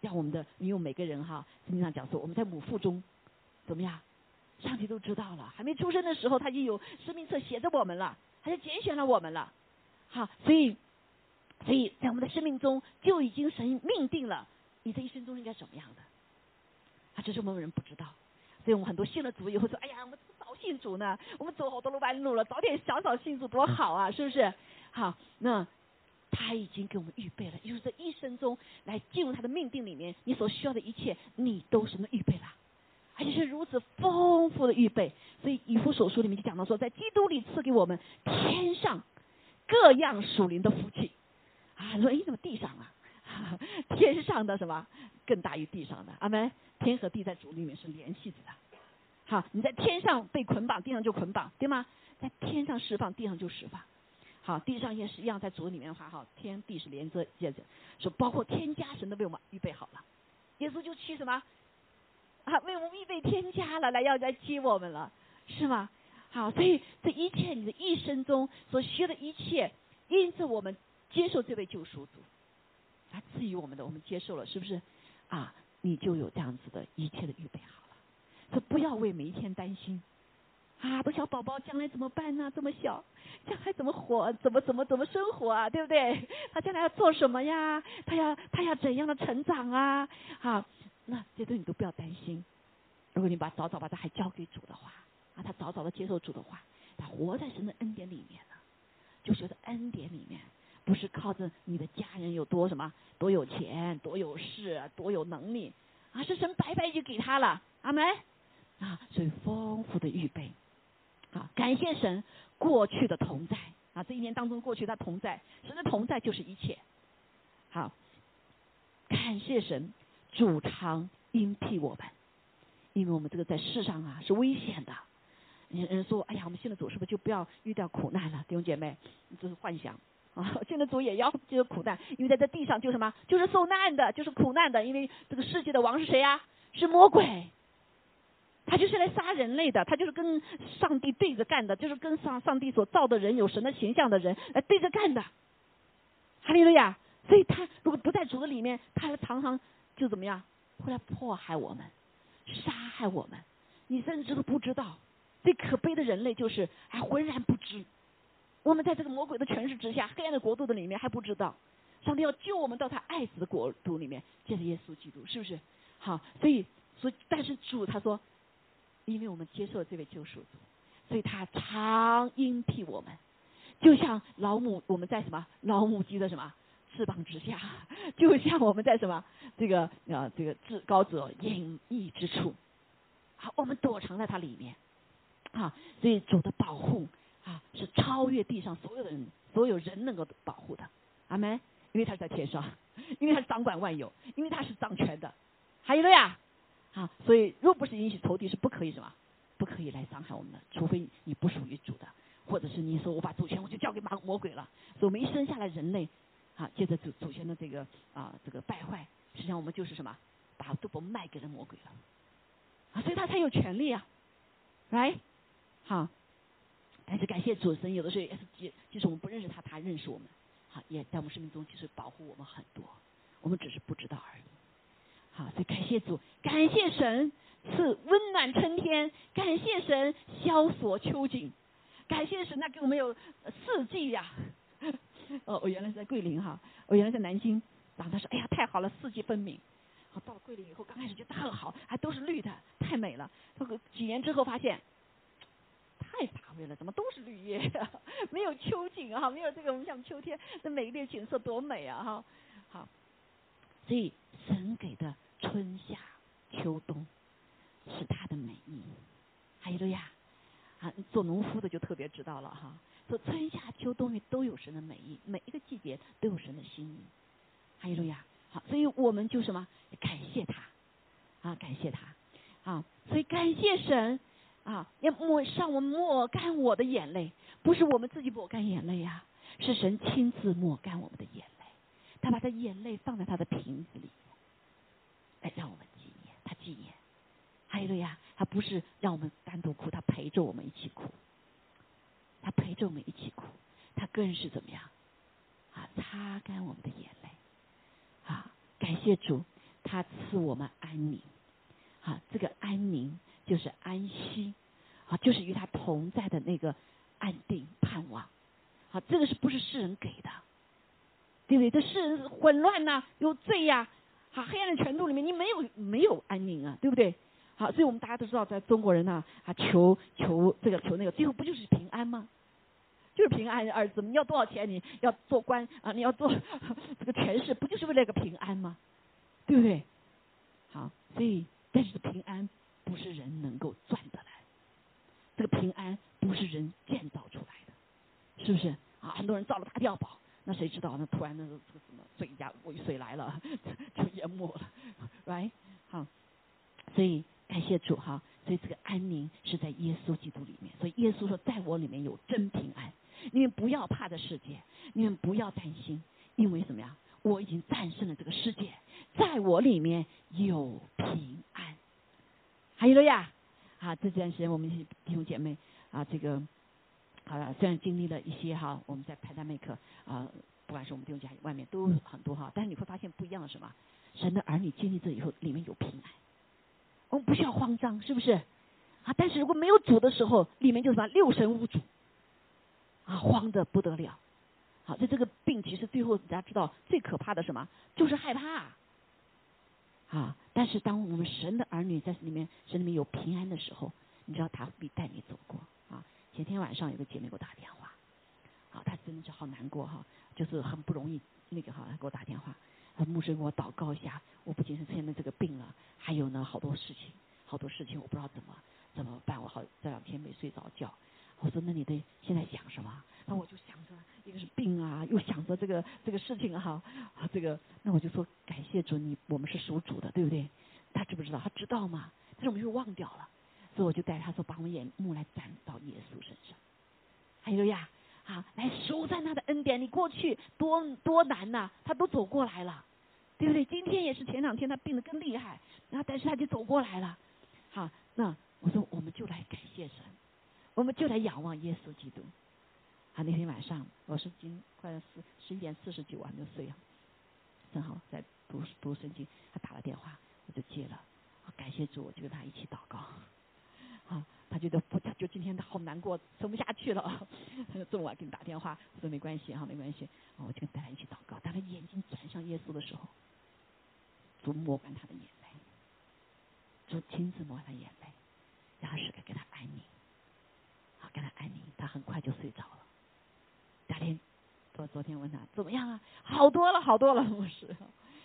让我们的，你用每个人哈，圣经上讲说，我们在母腹中怎么样？上帝都知道了，还没出生的时候，他就有生命册写着我们了，他就拣选了我们了。好，所以，所以在我们的生命中就已经神命定了你这一生中应该什么样的。啊，这是我们人不知道，所以我们很多信了主以后说：“哎呀，我们早信主呢，我们走好多路弯路了，早点小早信主多好啊，是不是？”好，那他已经给我们预备了，就是这一生中来进入他的命定里面，你所需要的一切，你都是能预备了。而且是如此丰富的预备，所以以弗所书里面就讲到说，在基督里赐给我们天上各样属灵的福气啊！说哎，怎么地上啊？天上的什么更大于地上的？阿门！天和地在主里面是联系着的。好，你在天上被捆绑，地上就捆绑，对吗？在天上释放，地上就释放。好，地上也是一样，在主里面的话，哈，天地是连着接着，说包括天家神都为我们预备好了，耶稣就去什么啊？为我们预备天家了，来要来接我们了，是吗？好，所以这一切你的一生中所需的一切，因此我们接受这位救赎主，他赐予我们的，我们接受了，是不是？啊，你就有这样子的一切的预备好了。说不要为每一天担心，啊，这小宝宝将来怎么办呢？这么小，将来怎么活？怎么怎么怎么生活啊？对不对？他将来要做什么呀？他要他要怎样的成长啊？好，那这些你都不要担心。如果你把早早把他还交给主的话，啊，他早早的接受主的话，他活在神的恩典里面呢，就觉得恩典里面不是靠着你的家人有多什么多有钱多有势多有能力，啊，是神白白就给他了，阿门。啊，所以丰富的预备，啊，感谢神过去的同在啊，这一年当中过去他同在，神的同在就是一切。好，感谢神主常应庇我们，因为我们这个在世上啊是危险的。有人说，哎呀，我们信了主是不是就不要遇到苦难了？弟兄姐妹，这是幻想啊！信了主也要这个苦难，因为在这地上就什么，就是受难的，就是苦难的，因为这个世界的王是谁呀？是魔鬼。他就是来杀人类的，他就是跟上帝对着干的，就是跟上上帝所造的人有神的形象的人来对着干的。哈利路亚！所以他如果不在主的里面，他还常常就怎么样，会来迫害我们，杀害我们。你甚至都不知道，最可悲的人类就是还浑然不知。我们在这个魔鬼的权势之下，黑暗的国度的里面还不知道，上帝要救我们到他爱子的国度里面，借着耶稣基督，是不是？好，所以所以但是主他说。因为我们接受了这位救赎主，所以他常应替我们，就像老母我们在什么老母鸡的什么翅膀之下，就像我们在什么这个啊这个至高者隐秘之处，好，我们躲藏在它里面，啊，所以主的保护啊是超越地上所有的人，所有人能够保护的，阿门。因为他是在天上，因为他是掌管万有，因为他是掌权的，还有了呀。啊，所以若不是引起仇敌，是不可以什么，不可以来伤害我们的，除非你不属于主的，或者是你说我把主权我就交给魔魔鬼了。所以我们一生下来人类，啊，借着祖祖先的这个啊这个败坏，实际上我们就是什么，把都不卖给了魔鬼了，啊，所以他才有权利啊，来，好，但是感谢主神，有的时候也是即即使我们不认识他，他认识我们，好，也在我们生命中其实保护我们很多，我们只是不知道而已。好，所以感谢主，感谢神赐温暖春天，感谢神萧索秋景，感谢神那给我们有四季呀。哦，我原来是在桂林哈，我原来在南京，然后他说，哎呀，太好了，四季分明。好，到了桂林以后，刚开始觉得特好，还都是绿的，太美了。他几年之后发现，太乏味了，怎么都是绿叶呀？没有秋景啊，没有这个我们像秋天那美丽的景色多美啊哈。好，所以神给的。春夏秋冬是它的美意，还有路亚，啊，做农夫的就特别知道了哈。说春夏秋冬都有神的美意，每一个季节都有神的心意，还有路亚。好，所以我们就什么感谢他，啊，感谢他，啊，所以感谢神，啊，要抹上我们抹干我的眼泪，不是我们自己抹干眼泪呀，是神亲自抹干我们的眼泪，他把他眼泪放在他的瓶子里。来让我们纪念，他纪念，还有个呀，他不是让我们单独哭，他陪着我们一起哭，他陪着我们一起哭，他更是怎么样？啊？擦干我们的眼泪，啊，感谢主，他赐我们安宁，啊，这个安宁就是安息，啊，就是与他同在的那个安定盼望，啊，这个是不是世人给的？对不对？这世人混乱呐，有罪呀。好，黑暗的程度里面，你没有没有安宁啊，对不对？好，所以我们大家都知道，在中国人呢，啊，求求这个求那个，最后不就是平安吗？就是平安二字，你要多少钱？你要做官啊？你要做 这个权势，不就是为了个平安吗？对不对？好，所以但是平安不是人能够赚得来这个平安不是人建造出来的是不是？啊很多人造了大碉堡那谁知道呢突然那个这个水呀尾水来了就淹没了 right 好所以感谢主哈所以这个安宁是在耶稣基督里面所以耶稣说在我里面有真平安你们不要怕这世界你们不要担心因为什么呀我已经战胜了这个世界在我里面有平安了呀，啊，这段时间我们弟兄姐妹啊，这个好了，虽然经历了一些哈，我们在派单麦克啊，不管是我们弟兄姐妹外面都很多哈，但是你会发现不一样的什么？神的儿女经历这以后，里面有平安，我们不需要慌张，是不是？啊，但是如果没有主的时候，里面就什么六神无主，啊，慌的不得了。好，在这个病其实最后大家知道最可怕的什么？就是害怕。啊，但是当我们神的儿女在里面，神里面有平安的时候，你知道他会带你走过。啊，前天晚上有个姐妹给我打电话，啊，她真的是好难过哈，就是很不容易那个哈，给我打电话，啊牧师给我祷告一下，我不仅是现在这个病了，还有呢好多事情，好多事情我不知道怎么怎么办，我好这两天没睡着觉。我说那你得现在想什么？那我就想着一个是病啊，又想着这个这个事情哈，啊这个那我就说感谢主，你我们是属主的，对不对？他知不知道？他知道吗？但是我们又忘掉了，所以我就带他说把我们眼目来转到耶稣身上。还有呀，啊来收赞他的恩典，你过去多多难呐，他都走过来了，对不对？今天也是前两天他病得更厉害，然后但是他就走过来了。好，那我说我们就来感谢神。我们就来仰望耶稣基督。啊，那天晚上我是今快十十一点四十九我还没有睡啊，正好在读读圣经，他打了电话，我就接了。感谢主，我就跟他一起祷告。啊，他觉得不，他就今天他好难过，撑不下去了。这么晚给你打电话，我说没关系哈，没关系。我就跟大家一起祷告。当他眼睛转向耶稣的时候，主抹干他的眼泪，主亲自抹他眼泪，然后时刻给他安宁。跟他安宁，他很快就睡着了。天，我昨天问他怎么样啊？好多了，好多了，不是？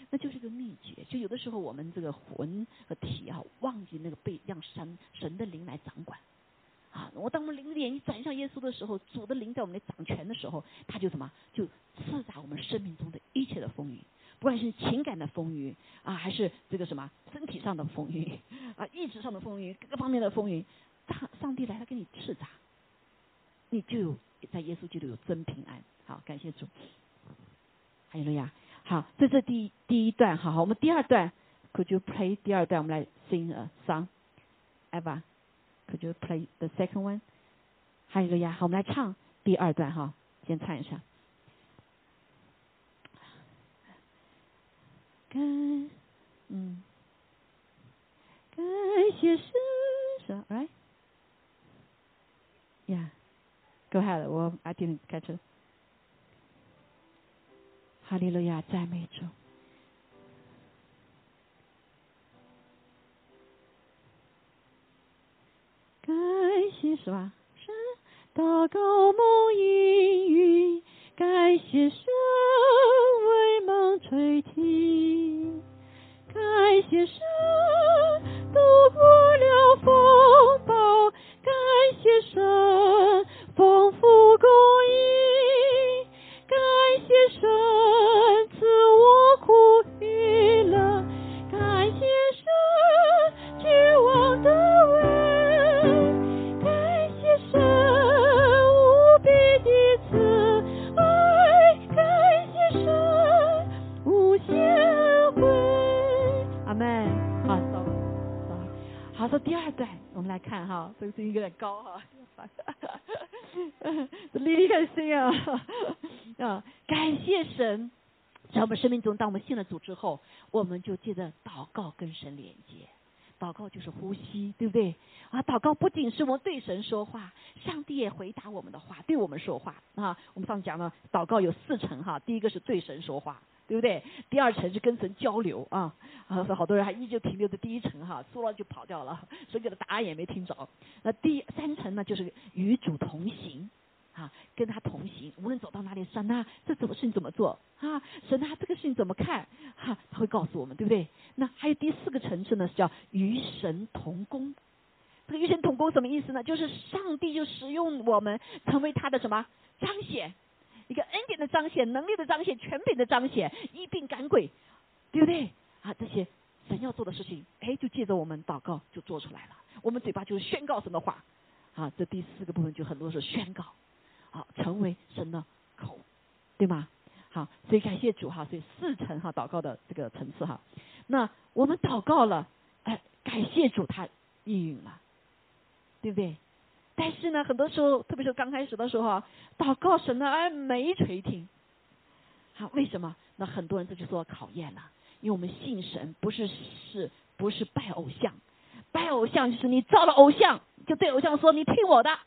那就是个秘诀。就有的时候我们这个魂和体啊，忘记那个被让神神的灵来掌管啊。我当我们灵的眼一转向耶稣的时候，主的灵在我们来掌权的时候，他就什么？就刺扎我们生命中的一切的风雨，不管是情感的风雨啊，还是这个什么身体上的风雨啊，意志上的风雨，各个方面的风雨，上上帝来，他给你斥扎。你就有在耶稣基督有真平安，好，感谢主。还有了呀，好，这是第第一段，好好，我们第二段，Could you play 第二段？我们来 sing a song，Eva，Could you play the second one？还有个呀，好，我们来唱第二段哈，先唱一下。感，嗯，感谢神，是吧？Right？Yeah。Go ahead，我 I didn't catch it。哈利路亚，赞美主。感谢是吧？神祷告梦应允，感谢神为梦垂听，感谢神度过了风暴，感谢神。们来看哈，这个声音有点高哈。丽丽开心啊！啊，感谢神，在我们生命中，当我们信了主之后，我们就借着祷告跟神连接。祷告就是呼吸，对不对？啊，祷告不仅是我们对神说话，上帝也回答我们的话，对我们说话啊。我们上次讲了，祷告有四层哈，第一个是对神说话。对不对？第二层是跟神交流啊，啊，好多人还依旧停留在第一层哈，说了就跑掉了，所以给的答案也没听着。那第三层呢，就是与主同行，啊，跟他同行，无论走到哪里，神啊，这怎么事情怎么做啊？神啊，这个事情怎么看？哈，他会告诉我们，对不对？那还有第四个层次呢，是叫与神同工。这个与神同工什么意思呢？就是上帝就使用我们成为他的什么彰显。一个恩典的彰显，能力的彰显，权柄的彰显，一并赶鬼，对不对？啊，这些神要做的事情，哎，就借着我们祷告就做出来了。我们嘴巴就是宣告神的话，啊，这第四个部分就很多是宣告，啊，成为神的口，对吗？好，所以感谢主哈，所以四层哈祷告的这个层次哈。那我们祷告了，哎，感谢主，他应允了，对不对？但是呢，很多时候，特别是刚开始的时候，祷告神呢，哎，没垂听。好，为什么？那很多人这就说考验了，因为我们信神不是是不是拜偶像，拜偶像就是你造了偶像，就对偶像说你听我的，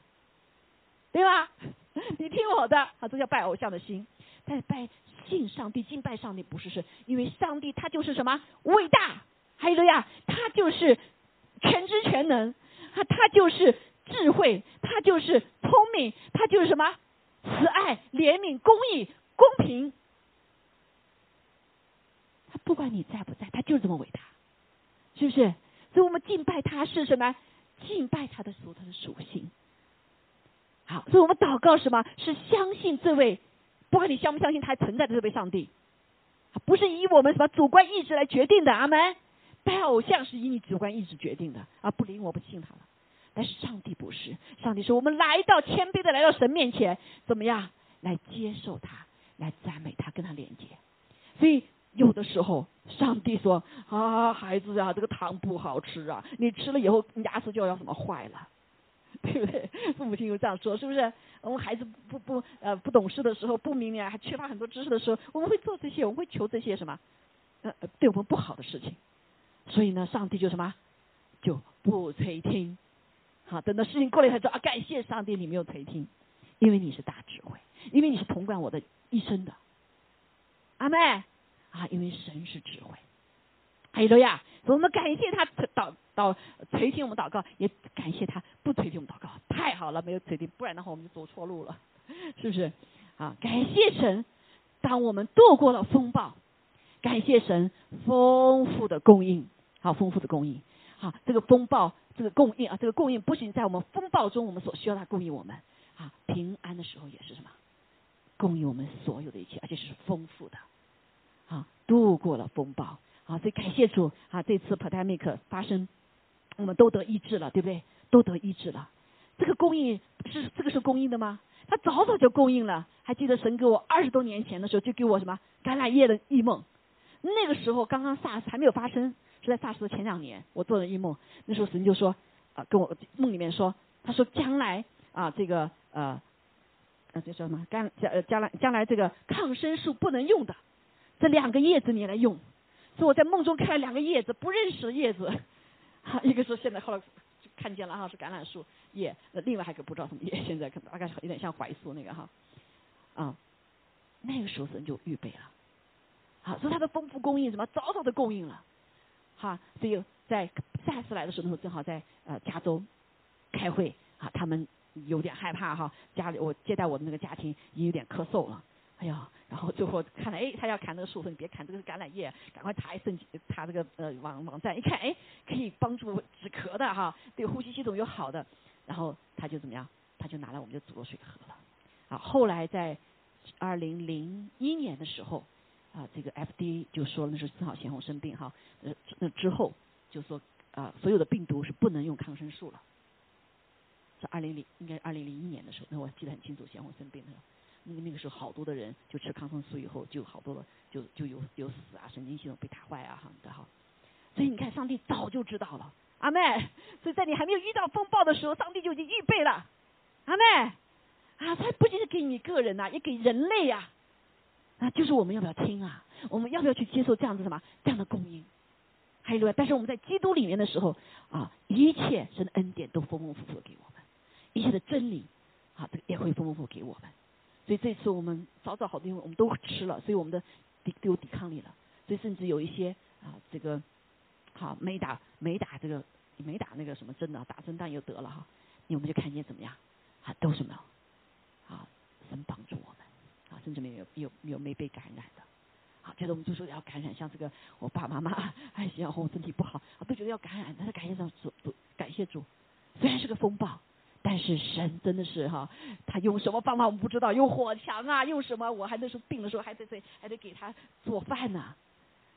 对吧？你听我的，啊，这叫拜偶像的心。但是拜信上帝、敬拜上帝不是是，因为上帝他就是什么？伟大，还有呀，他就是全知全能，他他就是智慧，他就是聪明，他就是什么慈爱、怜悯、公义、公平。他不管你在不在，他就是这么伟大，是不是？所以我们敬拜他是什么？敬拜他的所他的属性。好，所以我们祷告什么？是相信这位，不管你相不相信他存在的这位上帝，不是以我们什么主观意志来决定的。阿门。拜偶像是以你主观意志决定的，啊，不灵我不信他了。但是上帝不是，上帝说我们来到谦卑的来到神面前，怎么样来接受他，来赞美他，跟他连接。所以有的时候，上帝说啊，孩子啊，这个糖不好吃啊，你吃了以后牙齿就要什么坏了。对不对？父母亲又这样说，是不是？我们孩子不不呃不懂事的时候，不明了，还缺乏很多知识的时候，我们会做这些，我们会求这些什么？呃，对我们不好的事情。所以呢，上帝就什么？就不垂听。好，等到事情过了才知道啊，感谢上帝，你没有垂听，因为你是大智慧，因为你是统管我的一生的。阿妹啊，因为神是智慧。还有了呀，我们感谢他祷祷垂听我们祷告，也感谢他不垂听我们祷告，太好了，没有垂听，不然的话我们就走错路了，是不是？啊，感谢神，当我们度过了风暴，感谢神丰富的供应，好丰富的供应，好这个风暴这个供应啊，这个供应不仅在我们风暴中我们所需要它供应我们，啊平安的时候也是什么，供应我们所有的一切，而且是丰富的，啊度过了风暴。啊，所以感谢主啊！这次 pandemic 发生，我们都得医治了，对不对？都得医治了。这个供应是这个是供应的吗？他早早就供应了。还记得神给我二十多年前的时候就给我什么橄榄叶的异梦？那个时候刚刚 SARS 还没有发生，是在 SARS 的前两年，我做的一梦。那时候神就说啊，跟我梦里面说，他说将来啊，这个呃，呃，这叫什么？将将将来将来这个抗生素不能用的，这两个叶子你来用。所以我在梦中看了两个叶子，不认识的叶子，哈，一个是现在后来看见了哈，是橄榄树叶，那另外还个不知道什么叶，现在可大概有点像槐树那个哈，啊，那个时候神就预备了，好，所以他的丰富供应什么早早的供应了，哈，所以在下次来的时候正好在呃加州开会啊，他们有点害怕哈，家里我接待我的那个家庭也有点咳嗽了。哎呀，然后最后看了，哎，他要砍那个树，说你别砍，这个是橄榄叶，赶快查一圣经，查这个呃网网站，一看，哎，可以帮助止咳的哈，对呼吸系统有好的，然后他就怎么样，他就拿来我们就煮了水喝了。啊，后来在二零零一年的时候，啊，这个 FDA 就说那是四号咸红生病哈，呃，那之后就说啊，所有的病毒是不能用抗生素了。是二零零应该是二零零一年的时候，那我记得很清楚，咸红生病的时候。那个那个时候，好多的人就吃抗生素以后，就好多了，就就有有死啊，神经系统被打坏啊，哈的哈。所以你看，上帝早就知道了，阿妹。所以在你还没有遇到风暴的时候，上帝就已经预备了，阿妹。啊，他不仅是给你个人呐，也给人类呀。那就是我们要不要听啊？我们要不要去接受这样子什么这样的供应？还有，但是我们在基督里面的时候啊，一切神的恩典都丰丰富富给我们，一切的真理啊，这个也会丰丰富给我们。所以这次我们早早好多，因为我们都吃了，所以我们的抵都有抵抗力了。所以甚至有一些啊，这个好没打没打这个没打那个什么针的，打针但又得了哈。我们就看见怎么样啊，都什么啊，神帮助我甚至没有有有没被感染的。好，接着我们就说要感染，像这个我爸爸妈妈哎，然后身体不好，都觉得要感染，但是感谢上主主感谢主，虽然是个风暴。但是神真的是哈，他用什么方法我们不知道，用火墙啊，用什么？我还那时候病的时候还得得还得给他做饭呢。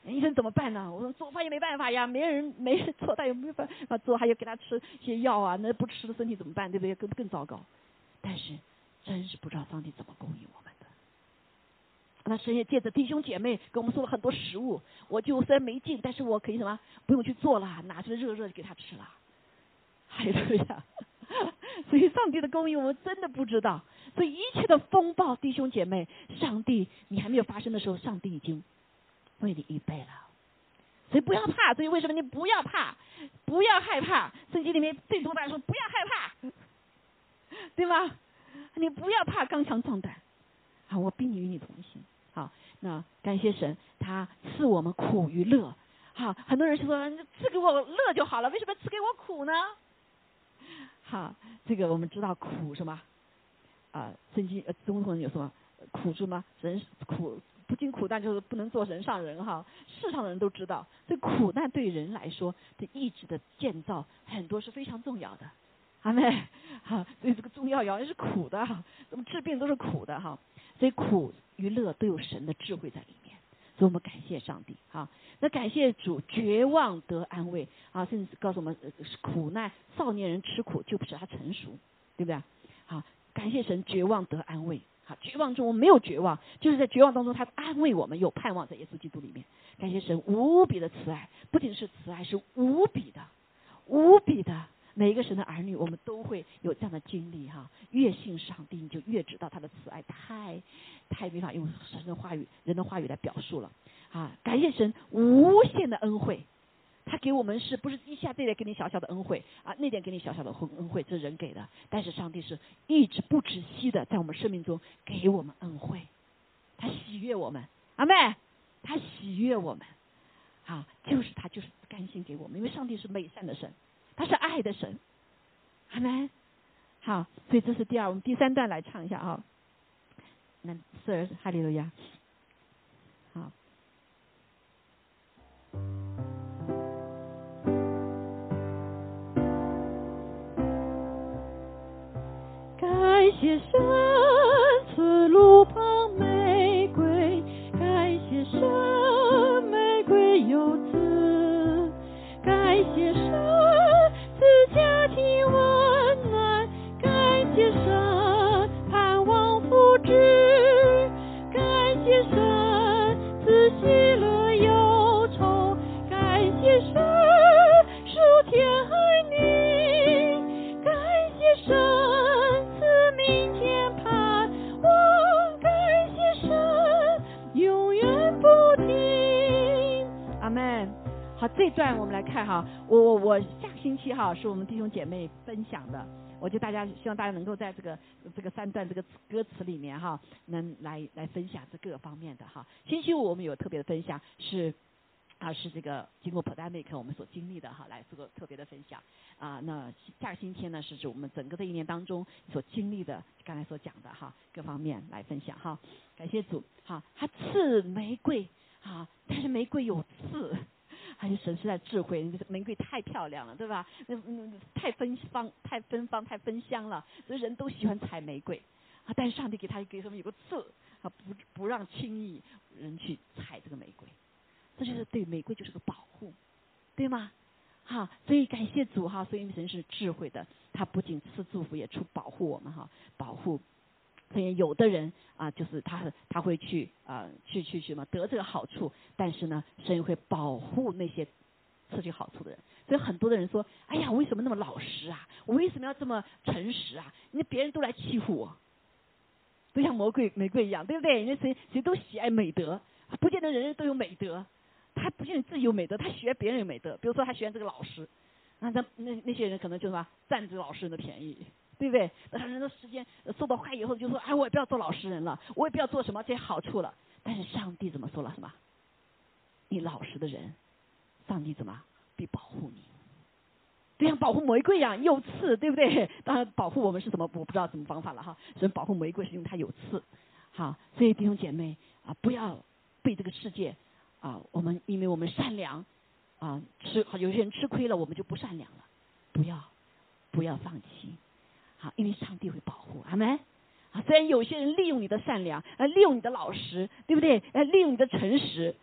医生怎么办呢？我说做饭也没办法呀，没人没人做，他也没办法做，还要给他吃些药啊。那不吃的身体怎么办？对不对？更更糟糕。但是真是不知道上帝怎么供应我们。那神也借着弟兄姐妹给我们送了很多食物，我就虽然没进，但是我可以什么不用去做了，拿出来热热的给他吃了。还有呀，所以上帝的供应我们真的不知道。所以一切的风暴，弟兄姐妹，上帝你还没有发生的时候，上帝已经为你预备了。所以不要怕。所以为什么你不要怕，不要害怕？圣经里面最多大家说不要害怕，对吗？你不要怕，刚强壮胆。啊，我必与你同行。好，那感谢神，他赐我们苦与乐。好，很多人就说赐给我乐就好了，为什么赐给我苦呢？好，这个我们知道苦什么？啊，圣经呃中国人有什么苦处吗？人苦不经苦难就是不能做人上人哈。世上的人都知道，这苦难对人来说的意志的建造很多是非常重要的。阿妹，好，所以这个中药药也是苦的哈，怎么治病都是苦的哈。所以苦与乐都有神的智慧在里面，所以我们感谢上帝哈。那感谢主，绝望得安慰啊，甚至告诉我们，苦难少年人吃苦就不使他成熟，对不对？好，感谢神，绝望得安慰。好，绝望中我们没有绝望，就是在绝望当中他安慰我们，有盼望在耶稣基督里面。感谢神无比的慈爱，不仅是慈爱，是无比的，无比的。每一个神的儿女，我们都会有这样的经历哈。越信上帝，你就越知道他的慈爱，太太没法用神的话语、人的话语来表述了啊！感谢神无限的恩惠，他给我们是不是一下这点给你小小的恩惠啊？那点给你小小的恩恩惠，这是人给的，但是上帝是一直不止息的在我们生命中给我们恩惠，他喜悦我们，阿妹，他喜悦我们，啊，就是他就是甘心给我们，因为上帝是美善的神。他是爱的神，好没？好，所以这是第二，我们第三段来唱一下啊。那四儿哈利路亚，好。感谢神这段我们来看哈，我我我下。星期哈是我们弟兄姐妹分享的，我觉得大家希望大家能够在这个这个三段这个歌词里面哈，能来来分享这各方面的哈。星期五我们有特别的分享是啊是这个经过 pandemic 我们所经历的哈，来做个特别的分享啊。那下个星期呢是指我们整个的一年当中所经历的刚才所讲的哈各方面来分享哈。感谢主哈，它刺玫瑰啊，但是玫瑰有刺。还是神是在智慧，玫瑰太漂亮了，对吧？那那太芬芳，太芬芳，太芬香了，所以人都喜欢采玫瑰啊。但是上帝给他给他们有个刺啊，不不让轻易人去采这个玫瑰，这就是对玫瑰就是个保护，对吗？哈，所以感谢主哈，所以神是智慧的，他不仅赐祝福，也出保护我们哈，保护。所以有的人啊，就是他他会去啊去去什么得这个好处，但是呢，神会保护那些失去好处的人。所以很多的人说：“哎呀，我为什么那么老实啊？我为什么要这么诚实啊？那别人都来欺负我，都像魔鬼玫瑰一样，对不对？因为谁谁都喜爱美德，不见得人人都有美德，他不见得自己有美德，他喜欢别人有美德。比如说他喜欢这个老师，那那那那些人可能就什么占这个老实人的便宜。”对不对？那人的时间受到害以后，就说：“哎，我也不要做老实人了，我也不要做什么这些好处了。”但是上帝怎么说了？什么？你老实的人，上帝怎么必保护你？就像保护玫瑰一样，有刺，对不对？当然，保护我们是什么？我不知道什么方法了哈。所以保护玫瑰是因为它有刺。好，所以弟兄姐妹啊，不要被这个世界啊，我们因为我们善良啊，吃有些人吃亏了，我们就不善良了。不要，不要放弃。啊，因为上帝会保护，阿门。啊，虽然有些人利用你的善良，啊，利用你的老实，对不对？啊，利用你的诚实，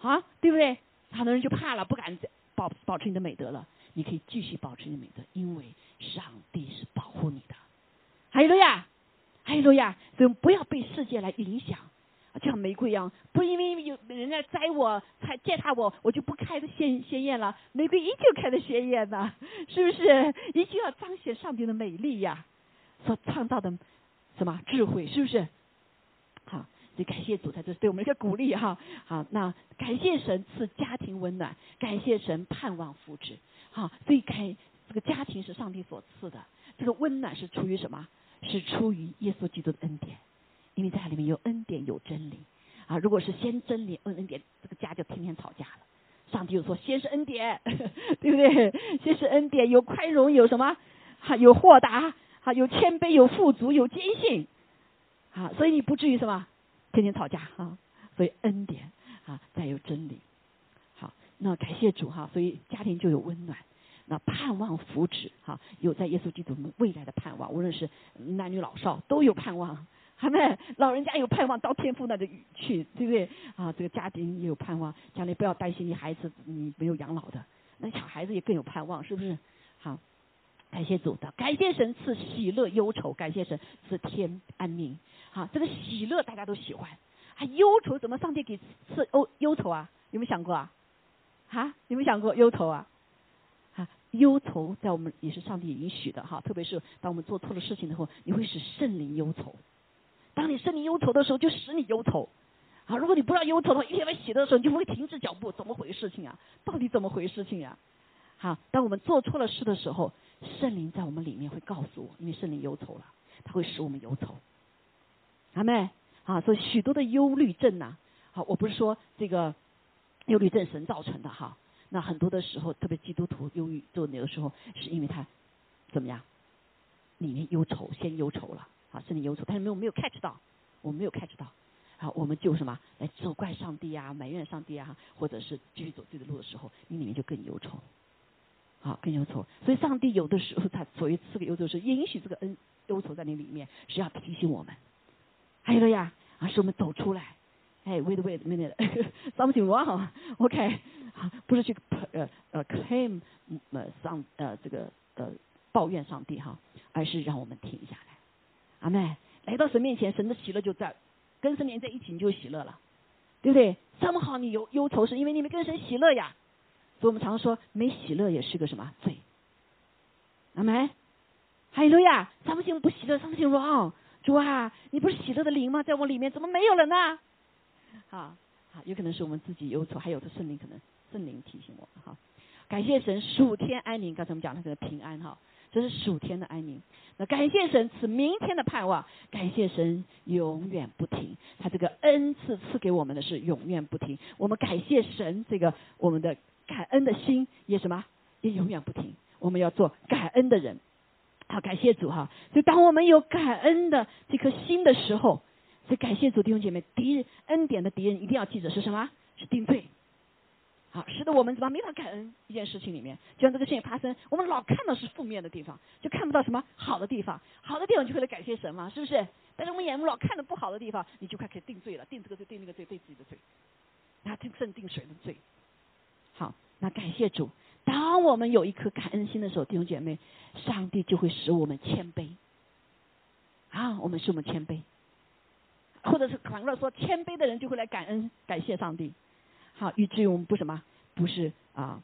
啊，对不对？很多人就怕了，不敢保保持你的美德了。你可以继续保持你的美德，因为上帝是保护你的。还有路亚，还有路亚，所以不要被世界来影响。像玫瑰一样，不因为有人家摘我、才践踏我，我就不开的鲜鲜艳了。玫瑰依旧开的鲜艳呐，是不是？依旧要彰显上帝的美丽呀，所创造的什么智慧，是不是？好，所以感谢主，在这是对我们一个鼓励哈。好，那感谢神赐家庭温暖，感谢神盼望福祉。好，所以感这个家庭是上帝所赐的，这个温暖是出于什么？是出于耶稣基督的恩典。因为在里面有恩典有真理啊！如果是先真理恩恩典，这个家就天天吵架了。上帝又说先是恩典，对不对？先是恩典，有宽容，有什么？哈，有豁达，哈，有谦卑，有富足，有坚信，啊，所以你不至于什么天天吵架啊。所以恩典啊，再有真理，好，那感谢主哈，所以家庭就有温暖，那盼望福祉哈，有在耶稣基督未来的盼望，无论是男女老少都有盼望。还们老人家有盼望到天父那里去，对不对？啊，这个家庭也有盼望，将来不要担心你孩子你没有养老的，那小孩子也更有盼望，是不是？好，感谢主的，感谢神赐喜乐忧愁，感谢神赐天安宁。好，这个喜乐大家都喜欢，还忧愁怎么上帝给赐忧忧愁啊？有没有想过啊？啊，有没有想过忧愁啊？啊，忧愁在我们也是上帝允许的哈，特别是当我们做错了事情的时候，你会使圣灵忧愁。当你生你忧愁的时候，就使你忧愁。啊，如果你不知道忧愁的话，一天在喜乐的时候，你就不会停止脚步。怎么回事情啊？到底怎么回事情啊？好，当我们做错了事的时候，圣灵在我们里面会告诉我，因为圣灵忧愁了，他会使我们忧愁。阿妹，啊，所以许多的忧虑症呐，好，我不是说这个忧虑症神造成的哈。那很多的时候，特别基督徒忧郁就有的时候，是因为他怎么样，里面忧愁，先忧愁了。啊，圣灵忧愁，但是没有没有 catch 到，我们没有 catch 到，好，我们就什么来责怪上帝啊，埋怨上帝啊，或者是继续走自己的路的时候，你里面就更忧愁，好，更忧愁。所以上帝有的时候他所谓赐给忧愁，是允许这个恩忧愁在你里面，是要提醒我们，还有了呀，啊，是我们走出来，哎，wait wait minute，something wrong，OK，好，不是去呃呃 claim 呃上呃这个呃抱怨上帝哈，而是让我们停下来。阿妹，来到神面前，神的喜乐就在，跟神连在一起，你就喜乐了，对不对？这么好，你忧忧愁，是因为你没跟神喜乐呀。所以我们常说，没喜乐也是个什么罪？阿妹，还有呀，咱们行不喜乐，咱们行 wrong。主啊，你不是喜乐的灵吗？在我里面怎么没有了呢？啊，好，有可能是我们自己忧愁，还有的圣灵可能圣灵提醒我们哈。感谢神，数天安宁。刚才我们讲那个平安哈。这是属天的安宁。那感谢神赐明天的盼望，感谢神永远不停。他这个恩赐赐给我们的是永远不停。我们感谢神，这个我们的感恩的心也什么也永远不停。我们要做感恩的人。好，感谢主哈。所以当我们有感恩的这颗心的时候，所以感谢主弟兄姐妹，敌人恩典的敌人一定要记着是什么？是定罪。好，使得我们怎么没法感恩一件事情里面，就像这个事情发生，我们老看到是负面的地方，就看不到什么好的地方。好的地方就会来感谢神嘛，是不是？但是我们眼目老看着不好的地方，你就快可以定罪了，定这个罪，定那个罪，对自己的罪，那定胜定谁的罪？好，那感谢主。当我们有一颗感恩心的时候，弟兄姐妹，上帝就会使我们谦卑。啊，我们使我们谦卑，或者是反过来说，谦卑的人就会来感恩感谢上帝。好，以至于我们不什么，不是啊，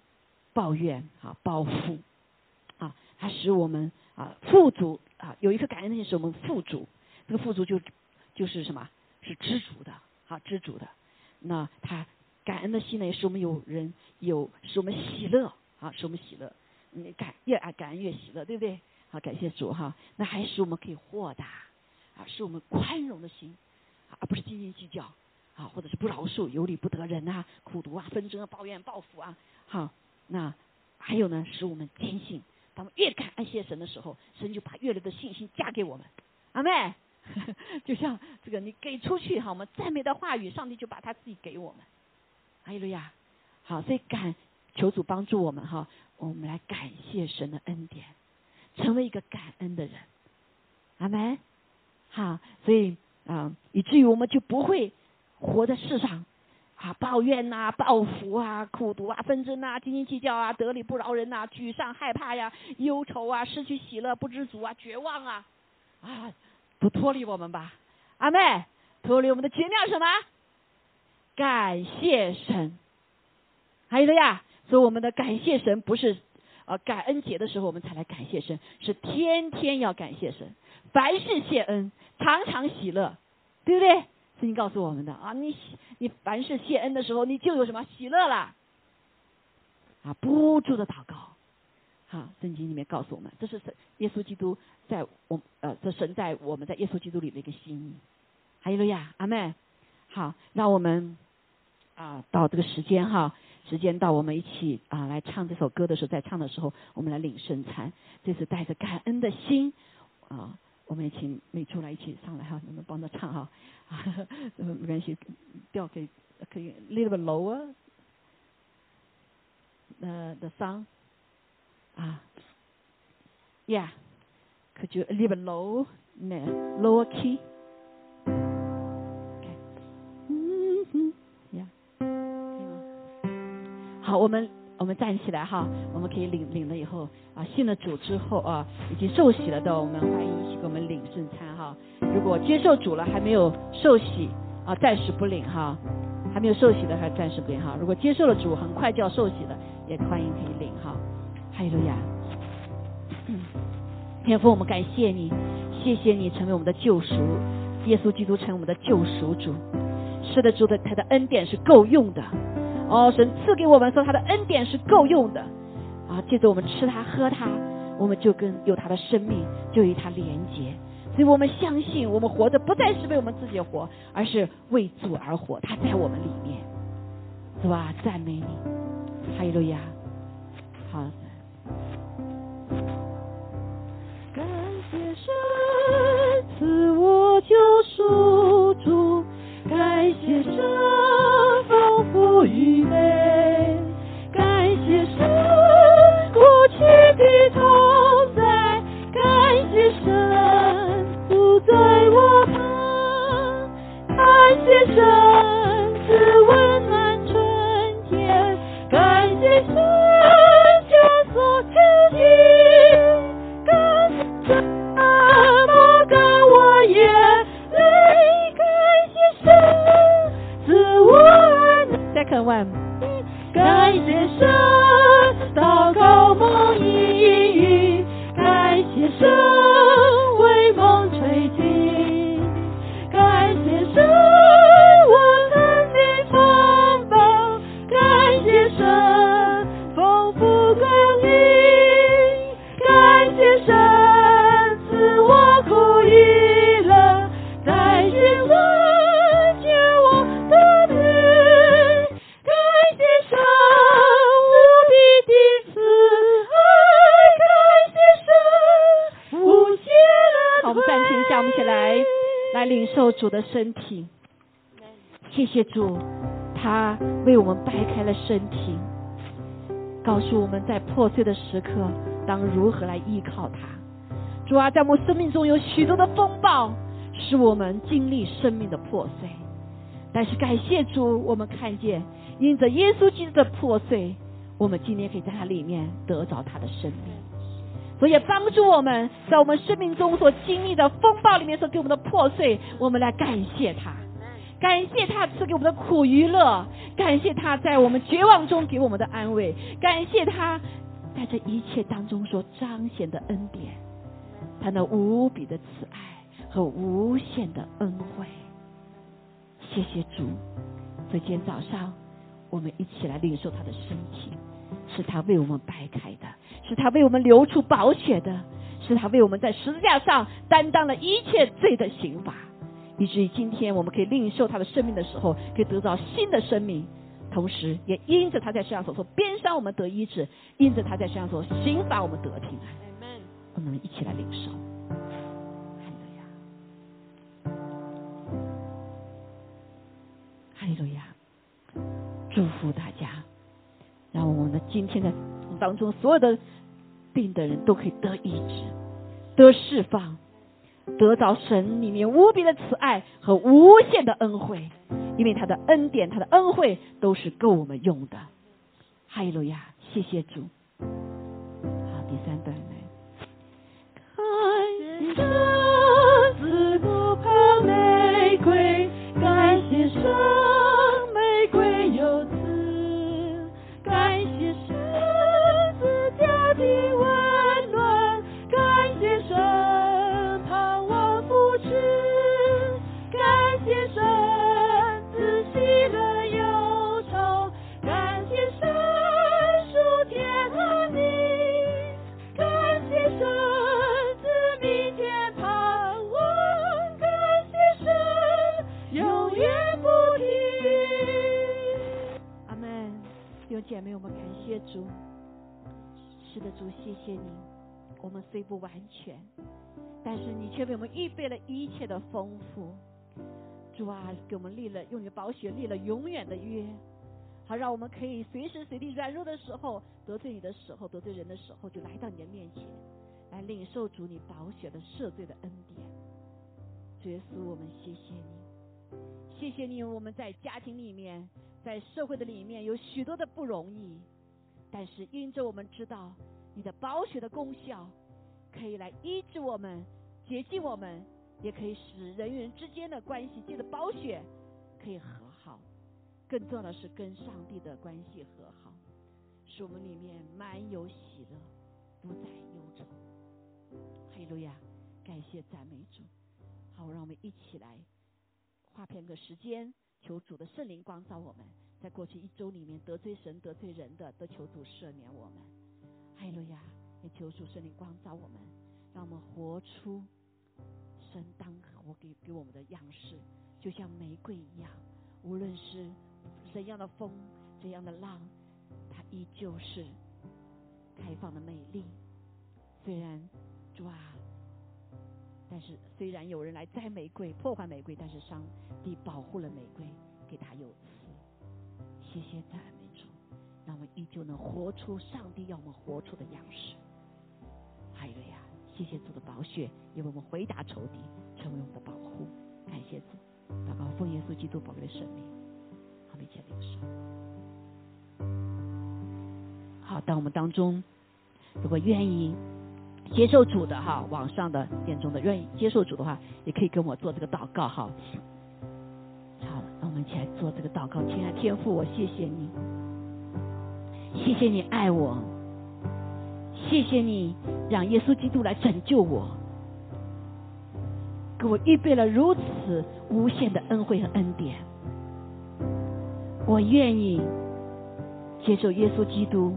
抱怨啊，报复啊，它使我们啊富足啊，有一颗感恩的心使我们富足，这个富足就就是什么，是知足的，好知足的。那他感恩的心呢，也使我们有人有使我们喜乐啊，使我们喜乐。你感越啊感恩越喜乐，对不对？好，感谢主哈。那还使我们可以豁达啊，使我们宽容的心，而不是斤斤计较。啊，或者是不饶恕、有理不得人呐，苦读啊、纷争啊、抱怨、报复啊，好，那还有呢，使我们坚信，当我们越感谢神的时候，神就把越来的信心加给我们。阿妹，就像这个你给出去哈，我们赞美的话语，上帝就把他自己给我们。阿利路亚，好，所以感求主帮助我们哈，我们来感谢神的恩典，成为一个感恩的人。阿门。好，所以啊，以至于我们就不会。活在世上，啊，抱怨呐，报复啊，苦读啊，纷争啊，斤斤计较啊，得理不饶人呐，沮丧害怕呀，忧愁啊，失去喜乐，不知足啊，绝望啊，啊，都脱离我们吧，阿妹，脱离我们的绝妙什么？感谢神。还有的呀，所以我们的感谢神不是呃感恩节的时候我们才来感谢神，是天天要感谢神，凡事谢恩，常常喜乐，对不对？圣经告诉我们的啊，你你凡事谢恩的时候，你就有什么喜乐了啊，不住的祷告。好，圣经里面告诉我们，这是神耶稣基督在我呃，这神在我们在耶稣基督里的一个心意。还有路亚，阿妹，好，让我们啊到这个时间哈，时间到，我们一起啊来唱这首歌的时候，在唱的时候，我们来领圣餐，这是带着感恩的心啊，我们也请美珠来一起上来哈，你们帮着唱哈？没关系，调可以可以 little bit lower，呃，the song。啊，Yeah，could you leave low, lower key? 嗯嗯？好，我们我们站起来哈，我们可以领领了以后啊，信了主之后啊，已经受洗了的，我们欢迎一起给我们领圣餐哈。如果接受主了还没有受洗啊，暂时不领哈。还没有受洗的还暂时不领哈。如果接受了主，很快就要受洗的，也欢迎可以领哈。哈利路亚，天父，我们感谢你，谢谢你成为我们的救赎，耶稣基督成为我们的救赎主。是的，主的他的恩典是够用的。哦，神赐给我们说他的恩典是够用的。啊，借着我们吃他喝他，我们就跟有他的生命，就与他连接。所以我们相信，我们活着不再是为我们自己活，而是为主而活。他在我们里面，是吧？赞美你，哈利路亚。好。感谢神赐我救赎主，感谢神不预备，感谢神过去的同在，感谢神不在我旁，感谢神赐我各位感谢神，祷告梦一语，感谢神。领受主的身体。谢谢主，他为我们掰开了身体，告诉我们在破碎的时刻当如何来依靠他。主啊，在我们生命中有许多的风暴，使我们经历生命的破碎。但是感谢主，我们看见因着耶稣基督的破碎，我们今天可以在他里面得着他的生命。所以也帮助我们在我们生命中所经历的风暴里面所给我们的破碎，我们来感谢他，感谢他赐给我们的苦与乐，感谢他在我们绝望中给我们的安慰，感谢他在这一切当中所彰显的恩典，他那无比的慈爱和无限的恩惠。谢谢主，所以今天早上我们一起来领受他的身体，是他为我们掰开的，是他为我们流出宝血的，是他为我们在十字架上担当了一切罪的刑罚，以至于今天我们可以领受他的生命的时候，可以得到新的生命，同时也因着他在世上所受鞭伤，我们得医治；因着他在世上所刑罚，我们得平安。我们一起来领受。哈利路亚！祝福大家，让我们的今天的当中所有的病的人都可以得医治、得释放，得到神里面无比的慈爱和无限的恩惠，因为他的恩典、他的恩惠都是够我们用的。哈利路亚！谢谢主。好，第三段主，是的，主，谢谢你。我们虽不完全，但是你却为我们预备了一切的丰富。主啊，给我们立了用你的宝血立了永远的约，好让我们可以随时随地软弱的时候、得罪你的时候、得罪人的时候，就来到你的面前，来领受主你宝血的赦罪的恩典。主耶稣，我们谢谢你，谢谢你。我们在家庭里面，在社会的里面有许多的不容易，但是因着我们知道你的宝血的功效，可以来医治我们、洁净我们。也可以使人与人之间的关系，借着宝血可以和好。更重要的是跟上帝的关系和好，使我们里面满有喜乐，不再忧愁。哈利路亚，感谢赞美主。好，让我们一起来花片个时间，求主的圣灵光照我们，在过去一周里面得罪神得罪人的，都求主赦免我们。哈利路亚，也求主圣灵光照我们，让我们活出。神当我给给我们的样式，就像玫瑰一样，无论是怎样的风、怎样的浪，它依旧是开放的美丽。虽然主啊，但是虽然有人来摘玫瑰、破坏玫瑰，但是上帝保护了玫瑰，给它有。谢谢赞美主，让我们依旧能活出上帝要我们活出的样式。还有呀。谢谢主的宝血，也为我们回答仇敌，成为我们的保护。感谢主，祷告奉耶稣基督宝贵的生命。好，一起领受。好，当我们当中如果愿意接受主的哈，网上的、眼中的愿意接受主的话，也可以跟我做这个祷告哈。一起来做这个祷告。亲爱天父，我谢谢你，谢谢你爱我。谢谢你让耶稣基督来拯救我，给我预备了如此无限的恩惠和恩典。我愿意接受耶稣基督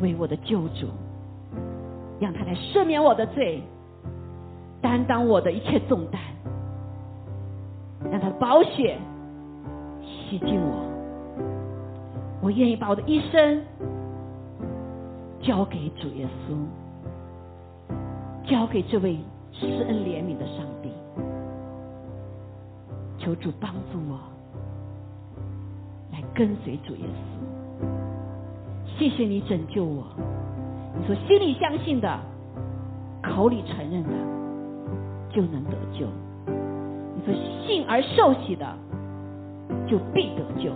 为我的救主，让他来赦免我的罪，担当我的一切重担，让他的宝血洗净我。我愿意把我的一生。交给主耶稣，交给这位施恩怜悯的上帝，求主帮助我来跟随主耶稣。谢谢你拯救我。你说心里相信的，口里承认的，就能得救。你说信而受洗的，就必得救。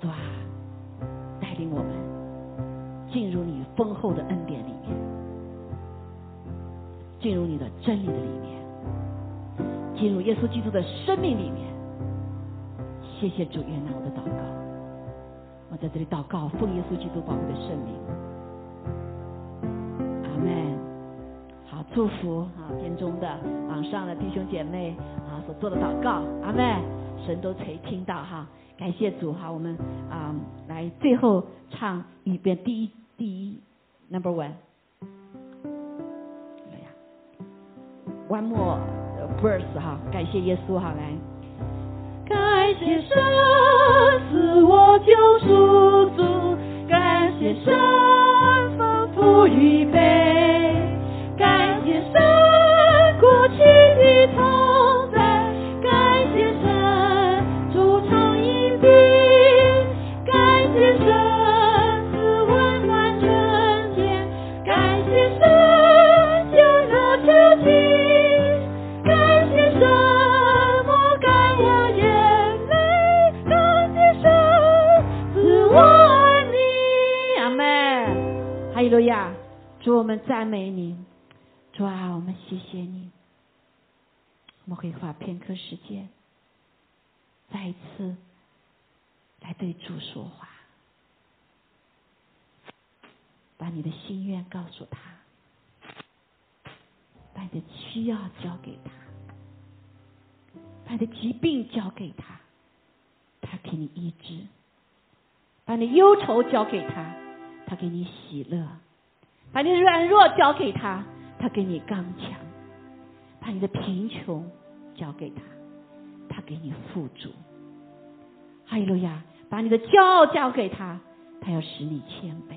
主啊，带领我们。进入你丰厚的恩典里面，进入你的真理的里面，进入耶稣基督的生命里面。谢谢主，原谅我的祷告。我在这里祷告，奉耶稣基督宝贵的圣名。阿门。好，祝福啊，天中的网上的弟兄姐妹啊所做的祷告。阿门。神都垂听到哈，感谢主哈。我们啊来最后唱一遍第一。第一，Number one，one more verse 哈，感谢耶稣哈，来，感谢神赐我救赎主，感谢神丰富预备，我们赞美你，主啊，我们谢谢你。我们会花片刻时间，再一次来对主说话，把你的心愿告诉他，把你的需要交给他，把你的疾病交给他，他给你医治；把你忧愁交给他，他给你喜乐。把你的软弱交给他，他给你刚强；把你的贫穷交给他，他给你富足。哈利路亚！把你的骄傲交给他，他要使你谦卑。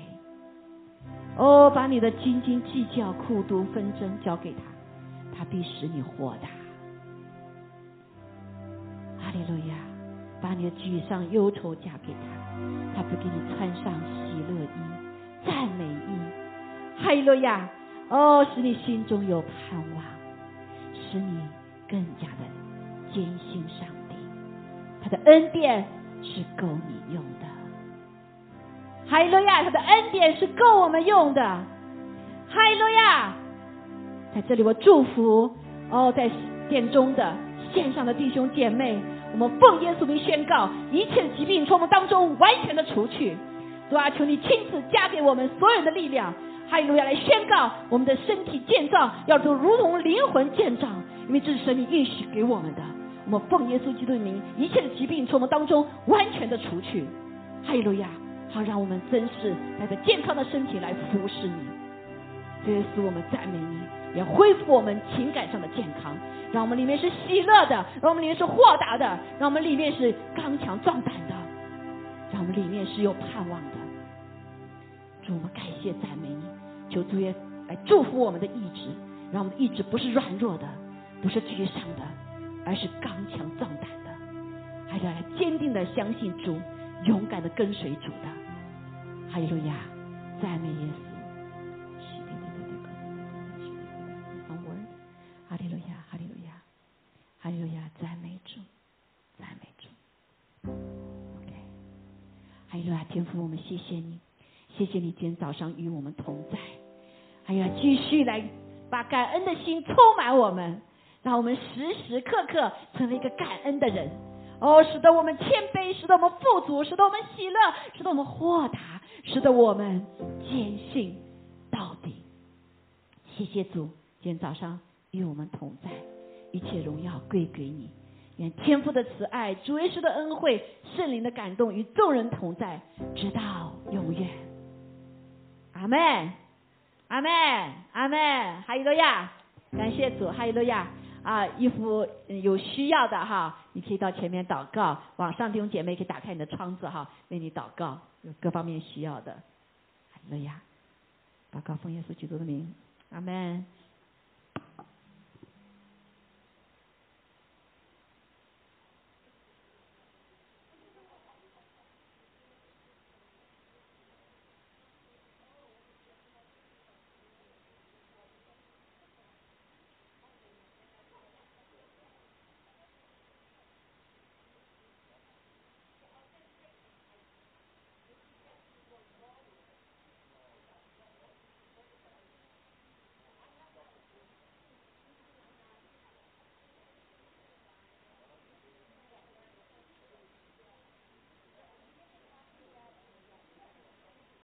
哦，把你的斤斤计较、苦毒纷争交给他，他必使你豁达。哈利路亚！把你的沮丧、忧愁嫁给他，他不给你穿上喜乐衣、赞美衣。哈利路亚！哦，使你心中有盼望，使你更加的坚信上帝，他的恩典是够你用的。哈利路亚，他的恩典是够我们用的。哈利路亚，在这里我祝福哦，在殿中的线上的弟兄姐妹，我们奉耶稣名宣告，一切的疾病从我们当中完全的除去。主啊，求你亲自加给我们所有的力量。哈利路亚！来宣告我们的身体健壮，要做如同灵魂健壮，因为这是神你应许给我们的。我们奉耶稣基督的名，一切的疾病从我们当中完全的除去。哈利路亚！好，让我们真是带着健康的身体来服侍你。耶稣，我们赞美你，也恢复我们情感上的健康，让我们里面是喜乐的，让我们里面是豁达的，让我们里面是刚强壮胆的，让我们里面是有盼望的。主，我们感谢赞美你。求主耶来祝福我们的意志，让我们的意志不是软弱的，不是沮丧的，而是刚强壮胆的，还要来坚定的相信主，勇敢的跟随主的。哈利路亚，赞美耶稣。哈利路亚，哈利路亚，哈利路亚，赞美主，赞美主。OK，哈利路亚，天父，我们谢谢你。谢谢你今天早上与我们同在，还要继续来把感恩的心充满我们，让我们时时刻刻成为一个感恩的人。哦，使得我们谦卑，使得我们富足，使得我们喜乐，使得我们豁达，使得我们坚信到底。谢谢主，今天早上与我们同在，一切荣耀归给你。愿天父的慈爱、主耶稣的恩惠、圣灵的感动与众人同在，直到永远。阿门，阿妹，阿妹，哈利路亚！感谢主，哈利路亚！啊，衣服有需要的哈，你可以到前面祷告。网上弟兄姐妹可以打开你的窗子哈，为你祷告，有各方面需要的。哈利路亚！祷告奉耶稣基督的名，阿门。